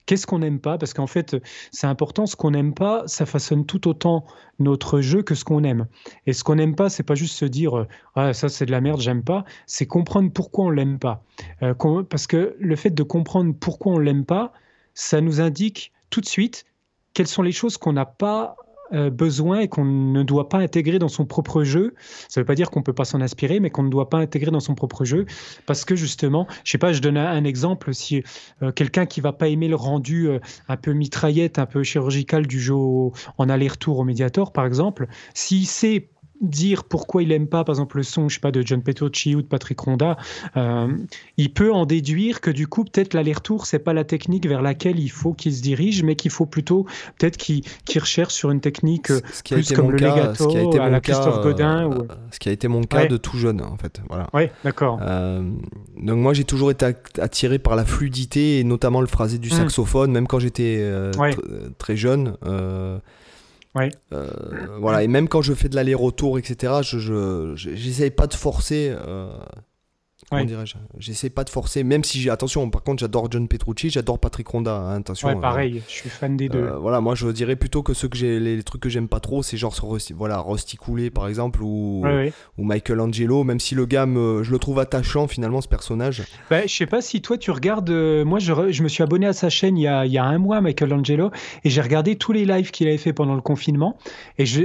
Qu'est-ce qu'on n'aime pas? Parce qu'en fait, c'est important, ce qu'on n'aime pas, ça façonne tout autant notre jeu que ce qu'on aime. Et ce qu'on n'aime pas, c'est pas juste se dire ah, ça c'est de la merde, j'aime pas, c'est comprendre pourquoi on l'aime pas. Euh, parce que le fait de comprendre pourquoi on l'aime pas, ça nous indique tout de suite quelles sont les choses qu'on n'a pas euh, besoin et qu'on ne doit pas intégrer dans son propre jeu. Ça ne veut pas dire qu'on ne peut pas s'en inspirer, mais qu'on ne doit pas intégrer dans son propre jeu parce que justement, je sais pas, je donne un, exemple. Si euh, quelqu'un qui va pas aimer le rendu euh, un peu mitraillette, un peu chirurgical du jeu en aller-retour au médiator, par exemple, s'il sait dire pourquoi il aime pas, par exemple, le son, je sais pas, de John Petrucci ou de Patrick Ronda, euh, il peut en déduire que du coup, peut-être l'aller-retour, c'est pas la technique vers laquelle il faut qu'il se dirige, mais qu'il faut plutôt peut-être qu'il recherche sur une technique qui plus comme le cas, legato, ce qui a été à la Christophe Godin. Euh, ce qui a été mon cas de tout jeune, en fait. Voilà. Oui, d'accord. donc moi, j'ai toujours été attiré par la fluidité et notamment le phrasé du mmh. saxophone, même quand j'étais très jeune. Euh, voilà, et même quand je fais de l'aller-retour, etc., je j'essaye pas de forcer euh, comment dirais-je J'essaie pas de forcer, même si j'ai attention. Par contre, j'adore John Petrucci, j'adore Patrick Ronda. Hein, attention. Ouais, pareil. je suis fan des deux. Euh, voilà, moi je dirais plutôt que ceux que j'ai, les, trucs que j'aime pas trop, c'est genre voilà Rusty Cooley par exemple ou ou Michael Angelo. Même si le gars, je le trouve attachant finalement ce personnage. Bah, je sais pas si toi tu regardes. Euh, moi, je, je, me suis abonné à sa chaîne il y a, il y a un mois, Michael Angelo, et j'ai regardé tous les lives qu'il avait fait pendant le confinement. Et je,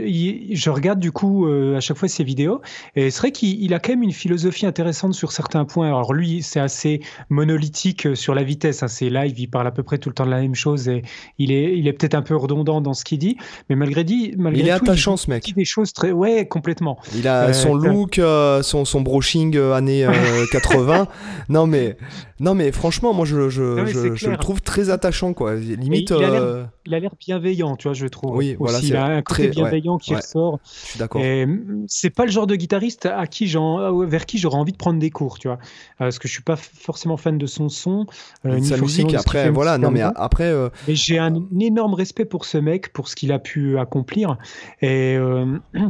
je regarde du coup euh, à chaque fois ses vidéos. Et c'est vrai qu'il a quand même une philosophie intéressante sur certains un point. Alors lui, c'est assez monolithique euh, sur la vitesse. Hein. C'est live, il parle à peu près tout le temps de la même chose et il est, il est peut-être un peu redondant dans ce qu'il dit, mais malgré, dit, malgré il est attachant ce mec. Il dit des choses très, ouais, complètement. Il a euh, son look, euh, son, son broching années 80. non mais, non mais franchement, moi je, je, je, le trouve très attachant quoi. Limite. Il a l'air bienveillant, tu vois, je trouve. Oui, voilà, il a un côté bienveillant qui ressort. Je suis d'accord. C'est pas le genre de guitariste à qui vers qui j'aurais envie de prendre des cours, tu vois. Euh, parce que je suis pas forcément fan de son son. Euh, sa musique, après, voilà, non, mais après. Euh, mais j'ai un énorme respect pour ce mec, pour ce qu'il a pu accomplir. Et,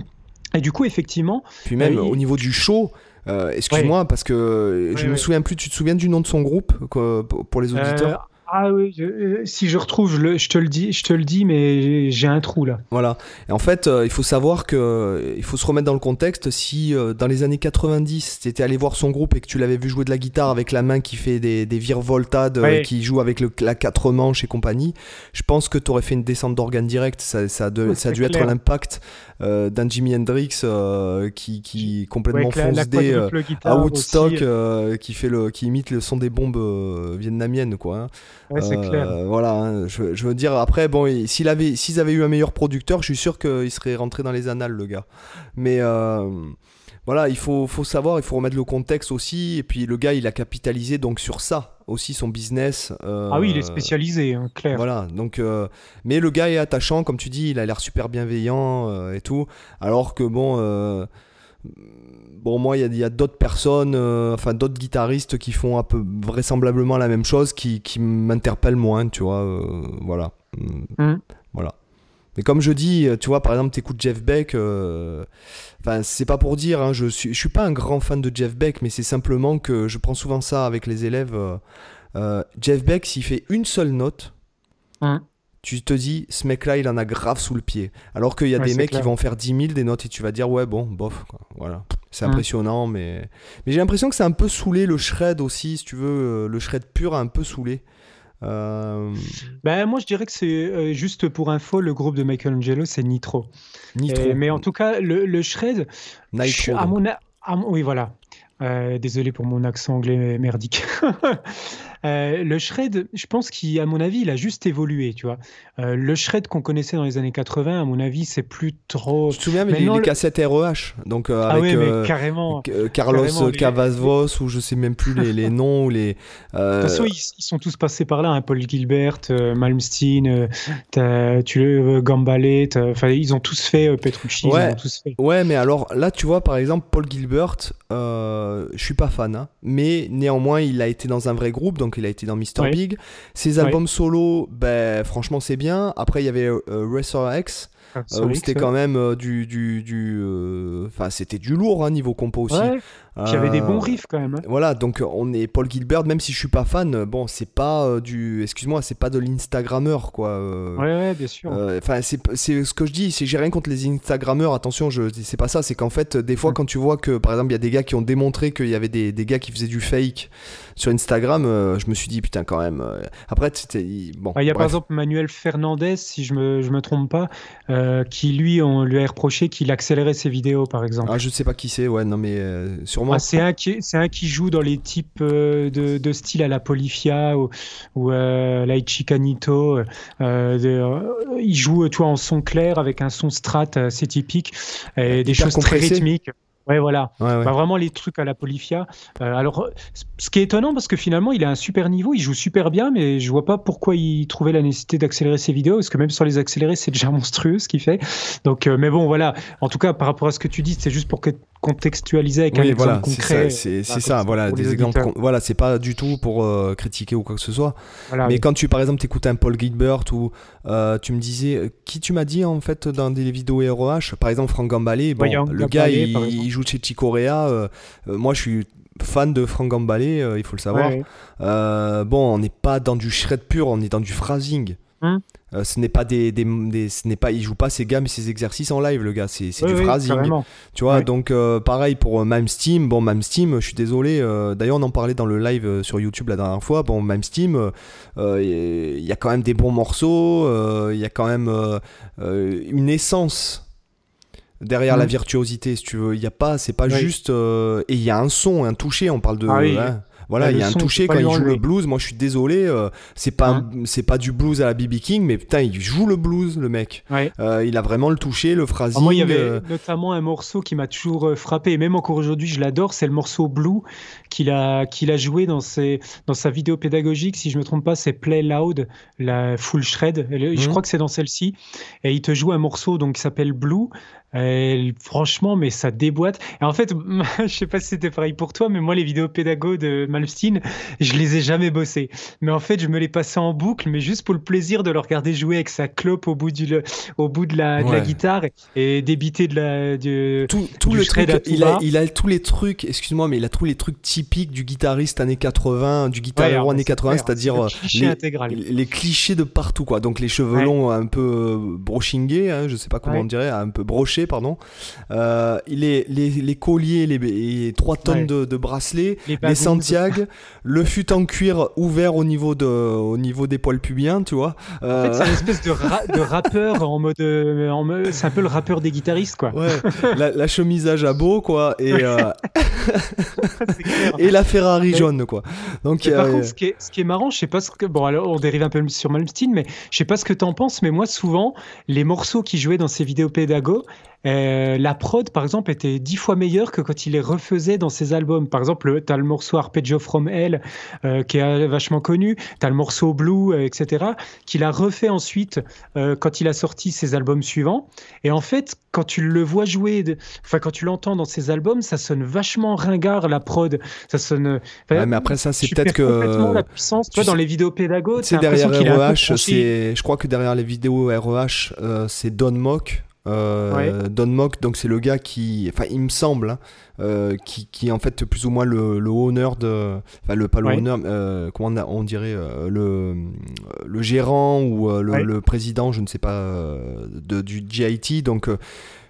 et du coup, effectivement. Puis même au niveau du show. Excuse-moi, parce que je me souviens plus. Tu te souviens du nom de son groupe pour les auditeurs? Ah oui, euh, si je retrouve, je, le, je, te le dis, je te le dis, mais j'ai un trou là. Voilà. Et en fait, euh, il faut savoir que euh, il faut se remettre dans le contexte. Si dans les années 90, tu étais allé voir son groupe et que tu l'avais vu jouer de la guitare avec la main qui fait des, des virevoltades, qui joue avec le, la quatre manches et compagnie, je pense que tu aurais fait une descente d'organes direct. Ça, ça, a, ça a dû être l'impact d'un Jimi Hendrix qui, qui complètement fonce des à Woodstock, qui fait le, qui imite le son des bombes vietnamiennes, quoi. Hein. Ouais, c'est clair. Euh, voilà, hein, je, je, veux dire, après, bon, s'il avait, s'ils avaient eu un meilleur producteur, je suis sûr qu'il serait rentré dans les annales, le gars. Mais euh, voilà, il faut, faut savoir, il faut remettre le contexte aussi. Et puis le gars, il a capitalisé donc sur ça aussi son business. Euh, ah oui, il est spécialisé, hein, clair. Voilà, donc, mais le gars est attachant, comme tu dis, il a l'air super bienveillant et tout. Alors que bon bon, moi, il y a, d'autres personnes, euh, enfin d'autres guitaristes qui font un peu vraisemblablement la même chose, qui, qui m'interpellent moins, tu vois. Euh, voilà. Mm. Voilà. Mais comme je dis, tu vois, par exemple, t'écoutes Jeff Beck. Euh, enfin, c'est pas pour dire, hein, je suis, je suis pas un grand fan de Jeff Beck, mais c'est simplement que je prends souvent ça avec les élèves. Jeff Beck, s'il fait une seule note, mm tu te dis, ce mec-là, il en a grave sous le pied. Alors qu'il y a des mecs qui vont faire 10 000 des notes et tu vas dire, ouais, bon, bof, voilà. C'est hum. impressionnant, mais, mais j'ai l'impression que c'est un peu saoulé le shred aussi, si tu veux. Euh, le shred pur a un peu saoulé. Euh... Ben, moi, je dirais que c'est euh, juste pour info, le groupe de Michael Angelo, c'est Nitro. Nitro. mais en tout cas, le, shred, Nitro, à mon, oui, voilà. Euh, désolé pour mon accent anglais merdique. Euh, le shred, je pense qu'à mon avis, il a juste évolué, tu vois. Euh, le shred qu'on connaissait dans les années 80, à mon avis, c'est plus trop. Je te souviens, mais les, cassettes REH, donc ah avec carrément, Carlos Cavazos ou je sais même plus les, noms ou les. De toute façon, ils, sont tous passés par là. Hein. Paul Gilbert, Malmsteen, tu Gambalet, enfin, ils ont tous fait Petrucci, ouais, ils ont tous fait. Ouais, mais alors là, tu vois, par exemple, Paul Gilbert. Euh, je suis pas fan, hein. mais néanmoins, il a été dans un vrai groupe, donc il a été dans Mr. Big. Ses albums solo, ben, franchement, c'est bien. Après, il y avait euh, Racer X. Ah, euh, où c'était quand même du du enfin c'était du lourd hein, niveau compo aussi y avait des bons euh, riffs quand même. Hein. Voilà, donc on est Paul Gilbert, même si je suis pas fan, bon, c'est pas euh, du. Excuse-moi, c'est pas de l'Instagrammeur, quoi. Euh. ouais, ouais, bien sûr. Enfin, c'est ce que je dis, c'est j'ai rien contre les Instagrammeurs, attention, je c'est pas ça, c'est qu'en fait, des fois, quand tu vois que, par exemple, il y a des gars qui ont démontré qu'il y avait des, des, gars qui faisaient du fake sur Instagram, je me suis dit, putain, quand même. Après, c'était. Bon, il y a par exemple Manuel Fernandez, si je me, je me trompe pas, qui lui, on lui a reproché qu'il accélérait ses vidéos, par exemple. Ah, je sais pas qui c'est, ouais, non, mais sûrement. Ah, c'est un, qui, un qui joue dans les types de, de style à la Polifia ou, ou la Ichikanito. il joue, toi, en son clair avec un son strat assez typique et des choses très rythmiques. Ouais, voilà. Bah, vraiment les trucs à la Polifia. Euh, alors, ce qui est étonnant parce que finalement, il a un super niveau, il joue super bien, mais je vois pas pourquoi il trouvait la nécessité d'accélérer ses vidéos, parce que même sans les accélérer, c'est déjà monstrueux ce qu'il fait. Donc, euh, mais bon, voilà. En tout cas, par rapport à ce que tu dis, c'est juste pour que contextualiser avec un exemple voilà, concret. C'est ça, voilà, des exemples. Voilà, c'est pas du tout pour euh, critiquer ou quoi que ce soit. mais quand tu, par exemple, écoutes un Paul Gilbert ou euh, tu me disais, euh, qui tu m'as dit en fait dans des vidéos ROH, par exemple Franck Gambale, bon, le gars il, joue chez Chicorea. moi, je suis fan de Franck Gambale, il faut le savoir. bon, on n'est pas dans du shred pur, on est dans du phrasing. Hum. Euh, ce n'est pas des, des, ce n'est pas il joue pas ses gammes et ses exercices en live le gars. C'est du phrasing. tu vois donc euh, pareil pour euh, Mime Steam bon Mime Steam je suis désolé d'ailleurs on en parlait dans le live sur YouTube la dernière fois. Bon Mime Steam il y a quand même des bons morceaux il y a quand même une essence derrière la mm. virtuosité si tu veux. Il y a pas c'est pas juste et il y a un son un toucher on parle de ah hein. Voilà, il y a un toucher quand il joue le blues. Moi, je suis désolé, euh, c'est pas hein c'est pas du blues à la BB King, mais putain, il joue le blues, le mec. Euh, il a vraiment le toucher, le phrasing. moi, il y avait euh, notamment un morceau qui m'a toujours frappé, et même encore aujourd'hui, je l'adore. C'est le morceau Blue qu'il a qu'il a joué dans ses dans sa vidéo pédagogique. Si je me trompe pas, c'est Play Loud, la full shred. Je mhm. crois que c'est dans celle-ci. Et il te joue un morceau donc qui s'appelle Blue franchement, mais ça déboîte. Et en fait, je sais pas si c'était pareil pour toi, mais moi, les vidéos pédago de Malmsteen, je les ai jamais bossées. Mais en fait, je me les passais en boucle, mais juste pour le plaisir de le regarder jouer avec sa clope au bout, du, au bout de, la, de la guitare et, débiter de la, du, tout, le truc, il a, il a tous les trucs, excuse-moi, mais il a tous les trucs typiques du guitariste années 80, du guitariste ouais, années 80, c'est-à-dire les, les, clichés de partout, quoi. Donc les cheveux longs un peu brochingués, hein, je sais pas comment on dirait, un peu brochés pardon. Euh, les, les, colliers, les, 3 tonnes de, bracelets, les, Santiago, le fut en cuir ouvert au niveau, de, au niveau des poils pubiens, tu vois. En fait, c'est une espèce de, rappeur en mode. Euh, en c'est un peu le rappeur des guitaristes, quoi. Ouais, la, chemise à jabot, quoi. Et, euh, et la Ferrari jaune, quoi. Donc, par contre, ce qui, est, ce qui est marrant, je sais pas ce que. Bon, alors, on dérive un peu sur Malmsteen, mais je sais pas ce que t'en penses, mais moi, souvent, les morceaux qui jouaient dans ces vidéos pédago, euh, la prod, par exemple, était dix fois meilleure que quand il les refaisait dans ses albums. Par exemple, tu as le morceau Arpeggio from Hell, euh, qui est vachement connu, tu as le morceau Blue, euh, etc., qu'il a refait ensuite quand il a sorti ses albums suivants. Et en fait, quand tu le vois jouer, enfin, quand tu l'entends dans ses albums, ça sonne vachement ringard, la prod. Ça sonne. mais après, ça, c'est peut-être que. la puissance. Toi, dans les vidéos pédagogues, c'est derrière REH, je crois que derrière les vidéos REH, c'est Don Mock euh, Don Mock, donc c'est le gars qui, enfin il me semble, hein, euh, qui, qui est en fait plus ou moins le, le honneur de, enfin le pas le honneur, euh, comment on, dirait le, le gérant ou le, président, je ne sais pas, de, du GIT. Donc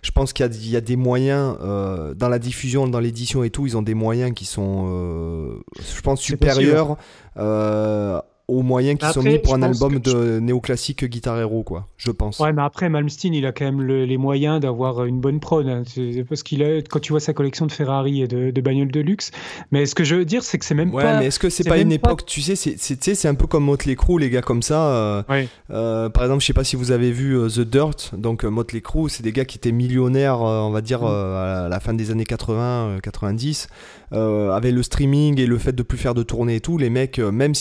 je pense qu'il y, y, a des moyens dans la diffusion, dans l'édition et tout, ils ont des moyens qui sont, je pense, supérieurs aux moyens qui sont mis pour un album de néoclassique Guitar Hero, quoi, je pense. Ouais, mais après, Malmsteen, il a quand même les moyens d'avoir une bonne prod. Hein. parce qu'il a, quand tu vois sa collection de Ferrari et de, de bagnoles de luxe. Mais ce que je veux dire, c'est que c'est même ouais, pas. mais est-ce que c'est pas une époque, tu sais, c'est un peu comme Motley Crue, les gars comme ça. Euh, euh, par exemple, je sais pas si vous avez vu euh, The Dirt, donc Motley Crue, c'est des gars qui étaient millionnaires, on va dire, mm. à la fin des années 80, 90. avec le streaming et le fait de plus faire de tournées et tout, les mecs, même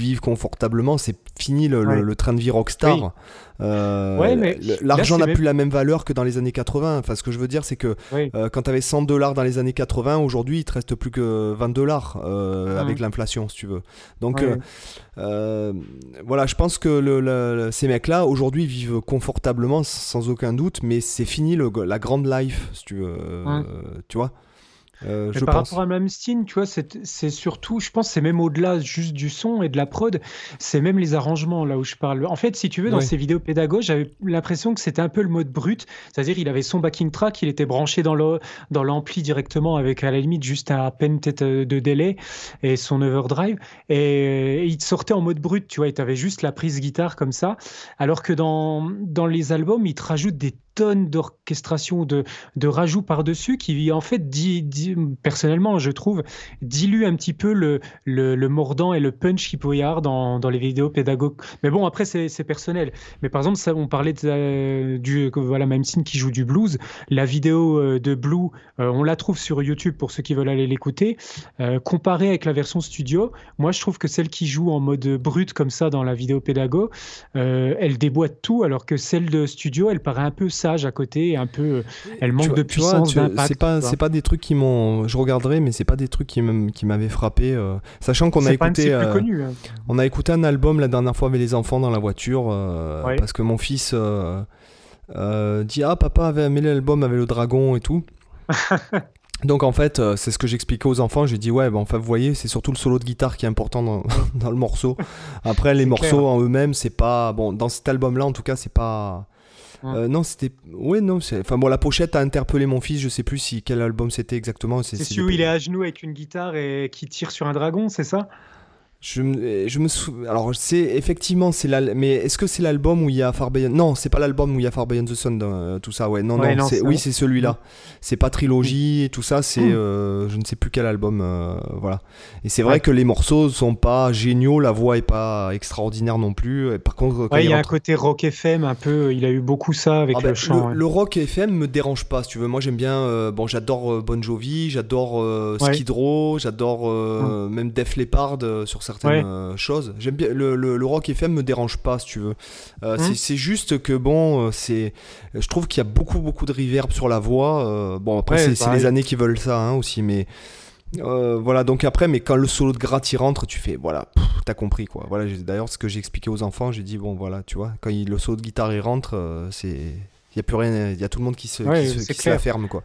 s'ils vivent confortablement, c'est fini le, train de vie rockstar. Euh, l'argent n'a plus la même valeur que dans les années 80. Enfin, ce que je veux dire, c'est que euh, quand tu avais 100 dollars dans les années 80, aujourd'hui, il te reste plus que 20 dollars euh, avec l'inflation, si tu veux. Donc, voilà, je pense que ces mecs-là, aujourd'hui, vivent confortablement, sans aucun doute, mais c'est fini la grande life, si tu veux. Tu vois Euh, par rapport à Malmsteen, tu vois, c'est surtout, je pense, c'est même au-delà juste du son et de la prod, c'est même les arrangements là où je parle. En fait, si tu veux, dans ces vidéos pédagogues, j'avais l'impression que c'était un peu le mode brut, c'est-à-dire il avait son backing track, il était branché dans l'ampli directement avec à la limite juste à peine tête euh, de délai et son overdrive, et, il sortait en mode brut, tu vois, tu avais juste la prise guitare comme ça, alors que dans, dans les albums, il te rajoute des tonnes d'orchestration, de, de rajouts par-dessus qui, en fait, dit, personnellement, je trouve, dilue un petit peu le, le, mordant et le punch qu'il peut y avoir dans, dans, les vidéos pédagogues. Mais bon, après, c'est personnel. Mais par exemple, ça, on parlait de, euh, du voilà, Mamsin qui joue du blues. La vidéo euh, de Blue, euh, on la trouve sur YouTube pour ceux qui veulent aller l'écouter. comparée avec la version studio, moi, je trouve que celle qui joue en mode brut comme ça dans la vidéo pédago, elle déboîte tout, alors que celle de studio, elle paraît un peu sage à côté, un peu, elle manque de puissance, C'est pas, c'est pas des trucs qui m'ont, je regarderai, mais c'est pas des trucs qui m'avaient frappé, euh, sachant qu'on a écouté, euh, hein. on a écouté un album la dernière fois avec les enfants dans la voiture, euh, parce que mon fils dit ah papa avait aimé l'album avec le dragon et tout. Donc en fait, c'est ce que j'expliquais aux enfants. J'ai dit ouais, ben, enfin vous voyez, c'est surtout le solo de guitare qui est important dans, dans le morceau. Après les morceaux en eux-mêmes, c'est pas bon. Dans cet album-là, en tout cas, c'est pas euh, non, c'était. Ouais, non. Enfin, bon, la pochette a interpellé mon fils. Je sais plus si quel album c'était exactement. C'est celui où il est à genoux avec une guitare et qui tire sur un dragon, c'est ça? Je, je me souviens. Alors, c'est effectivement, c'est la... mais est-ce que c'est l'album où il y a Far Beyond Non, c'est pas l'album où il y a Far Beyond the Sun, euh, tout ça. Ouais, non, non, oui, c'est celui-là. C'est pas trilogie et tout ça. C'est, mm. euh, je ne sais plus quel album. Euh, voilà. Et c'est vrai que les morceaux sont pas géniaux. La voix est pas extraordinaire non plus. par contre, il y a un côté rock FM un peu. Il a eu beaucoup ça avec ah le ben, chant. Le, rock FM me dérange pas, si tu veux. Moi, j'aime bien. bon, j'adore Bon Jovi, j'adore Skid Row, j'adore mm. même Def Leppard sur certaines euh, choses. J'aime bien le, le, rock FM me dérange pas si tu veux. Euh, hum. C'est juste que bon, euh, c'est, je trouve qu'il y a beaucoup beaucoup de reverb sur la voix. bon après c'est les années qui veulent ça hein, aussi, mais voilà donc après mais quand le solo de gratte y rentre, tu fais voilà, t'as compris quoi. Voilà d'ailleurs ce que j'ai expliqué aux enfants, j'ai dit bon voilà tu vois quand il, le solo de guitare il rentre, c'est il y a plus rien, il y a tout le monde qui se, qui, se, ferme quoi.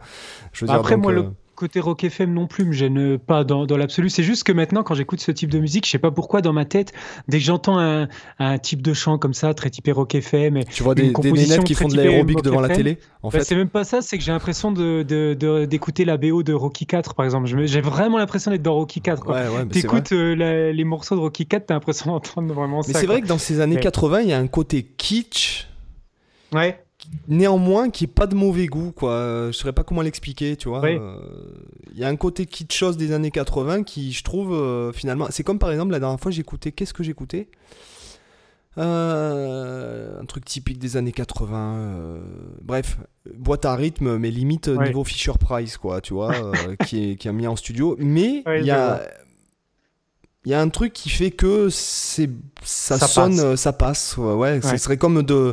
Je veux dire, après moi le côté rock FM non plus me gêne pas dans, dans l'absolu. C'est juste que maintenant, quand j'écoute ce type de musique, je sais pas pourquoi, dans ma tête, dès que j'entends un, un, type de chant comme ça, très typé rock FM, tu vois des, des nénettes qui font de l'aérobic devant la télé. En bah, fait, c'est même pas ça. C'est que j'ai l'impression de, d'écouter de, la BO de Rocky 4, par exemple. J'ai vraiment l'impression d'être dans Rocky 4. Ouais, ouais, T'écoutes euh, les morceaux de Rocky 4, t'as l'impression d'entendre vraiment ça. Mais c'est vrai que dans ces années 80, il y a un côté kitsch. Ouais néanmoins qui est pas de mauvais goût quoi. Je saurais pas comment l'expliquer tu vois. Il euh, y a un côté kitschos des années 80 qui je trouve euh, finalement c'est comme par exemple la dernière fois j'écoutais qu'est-ce que j'écoutais? Euh, un truc typique des années 80 bref boîte à rythme mais limite niveau Fisher Price quoi tu vois qui est qui a mis en studio. Mais il y a il y a un truc qui fait que c'est ça, sonne ça passe ouais, ce serait comme de euh,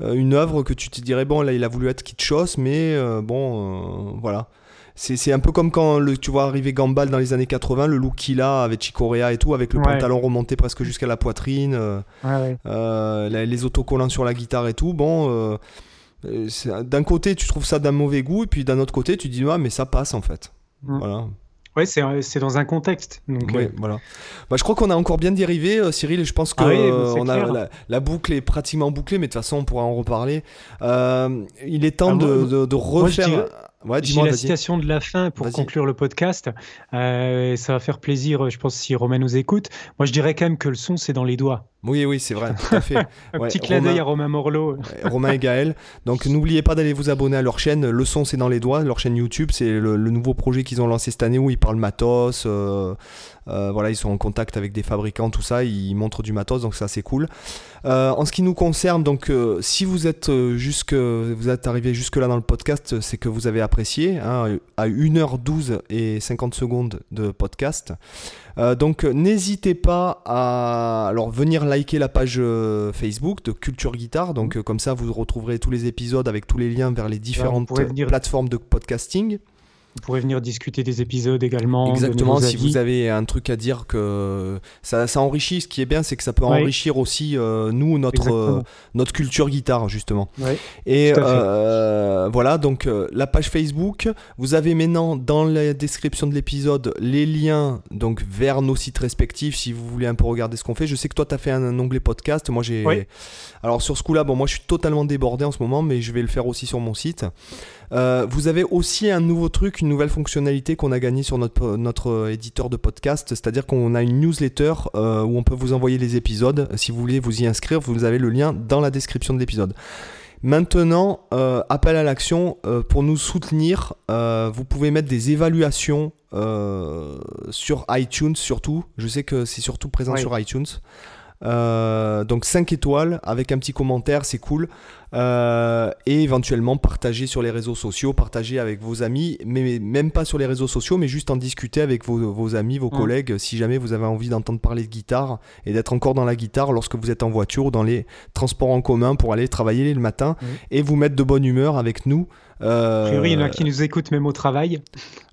une œuvre que tu te dirais, bon, là, il a voulu être kitschos, mais euh, bon, euh, voilà. C'est un peu comme quand le, tu vois arriver Gambal dans les années 80, le look qu'il a avec Chicorea et tout, avec le pantalon remonté presque jusqu'à la poitrine, les autocollants sur la guitare et tout. Bon, d'un côté tu trouves ça d'un mauvais goût, et puis d'un autre côté tu dis, ah, mais ça passe en fait. Mm. Voilà. Oui, c'est dans un contexte. Donc, euh. voilà. Bah, je crois qu'on a encore bien dérivé, euh, Cyril, et je pense que ah euh, on a, la, boucle est pratiquement bouclée, mais de toute façon, on pourra en reparler. il est temps ah, de, de, refaire. Ouais, J'ai la citation de la fin pour conclure le podcast. ça va faire plaisir, je pense, si Romain nous écoute. Moi, je dirais quand même que le son, c'est dans les doigts. Oui, oui, c'est vrai, tout à fait. Un petit clin d'œil à Romain Morlot. Romain et Gaël. Donc n'oubliez pas d'aller vous abonner à leur chaîne. Le son, c'est dans les doigts. Leur chaîne YouTube, c'est le, nouveau projet qu'ils ont lancé cette année où ils parlent matos. Euh, euh, voilà, ils sont en contact avec des fabricants, tout ça. Ils montrent du matos, donc ça c'est cool. Euh, en ce qui nous concerne, donc si vous êtes jusque, vous êtes arrivé jusque là dans le podcast, c'est que vous avez apprécié. Hein, à 1h12 et 50 secondes de podcast. Euh, donc n'hésitez pas à alors, venir liker la page euh, Facebook de Culture Guitare. Donc euh, comme ça, vous retrouverez tous les épisodes avec tous les liens vers les différentes plateformes de podcasting. Vous pourrez venir discuter des épisodes également. Exactement, si vous avez un truc à dire que ça, ça enrichit, ce qui est bien, c'est que ça peut enrichir aussi euh, nous, notre, euh, notre culture guitare, justement. Et euh, voilà, donc la page Facebook, vous avez maintenant dans la description de l'épisode les liens donc, vers nos sites respectifs si vous voulez un peu regarder ce qu'on fait. Je sais que toi, tu as fait un, onglet podcast. Moi, j'ai. Alors, sur ce coup-là, bon, moi, je suis totalement débordé en ce moment, mais je vais le faire aussi sur mon site. Euh, vous avez aussi un nouveau truc, une nouvelle fonctionnalité qu'on a gagné sur notre, notre éditeur de podcast, c'est-à-dire qu'on a une newsletter euh, où on peut vous envoyer les épisodes. Si vous voulez vous y inscrire, vous avez le lien dans la description de l'épisode. Maintenant, euh, appel à l'action, pour nous soutenir, vous pouvez mettre des évaluations sur iTunes surtout. Je sais que c'est surtout présent sur iTunes. Euh, donc 5 étoiles avec un petit commentaire, c'est cool. Euh, et éventuellement partager sur les réseaux sociaux, partager avec vos amis, mais même pas sur les réseaux sociaux, mais juste en discuter avec vos, amis, vos collègues, si jamais vous avez envie d'entendre parler de guitare et d'être encore dans la guitare lorsque vous êtes en voiture ou dans les transports en commun pour aller travailler le matin et vous mettre de bonne humeur avec nous. Euh, a priori, il y en a qui nous écoutent même au travail.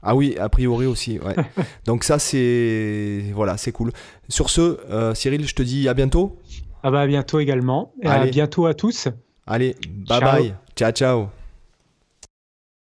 Ah oui, a priori aussi. Ouais. Donc ça, c'est voilà, c'est cool. Sur ce, euh, Cyril, je te dis à bientôt. Ah bah à bientôt également. Et à bientôt à tous. Allez, bye bye. Ciao, ciao.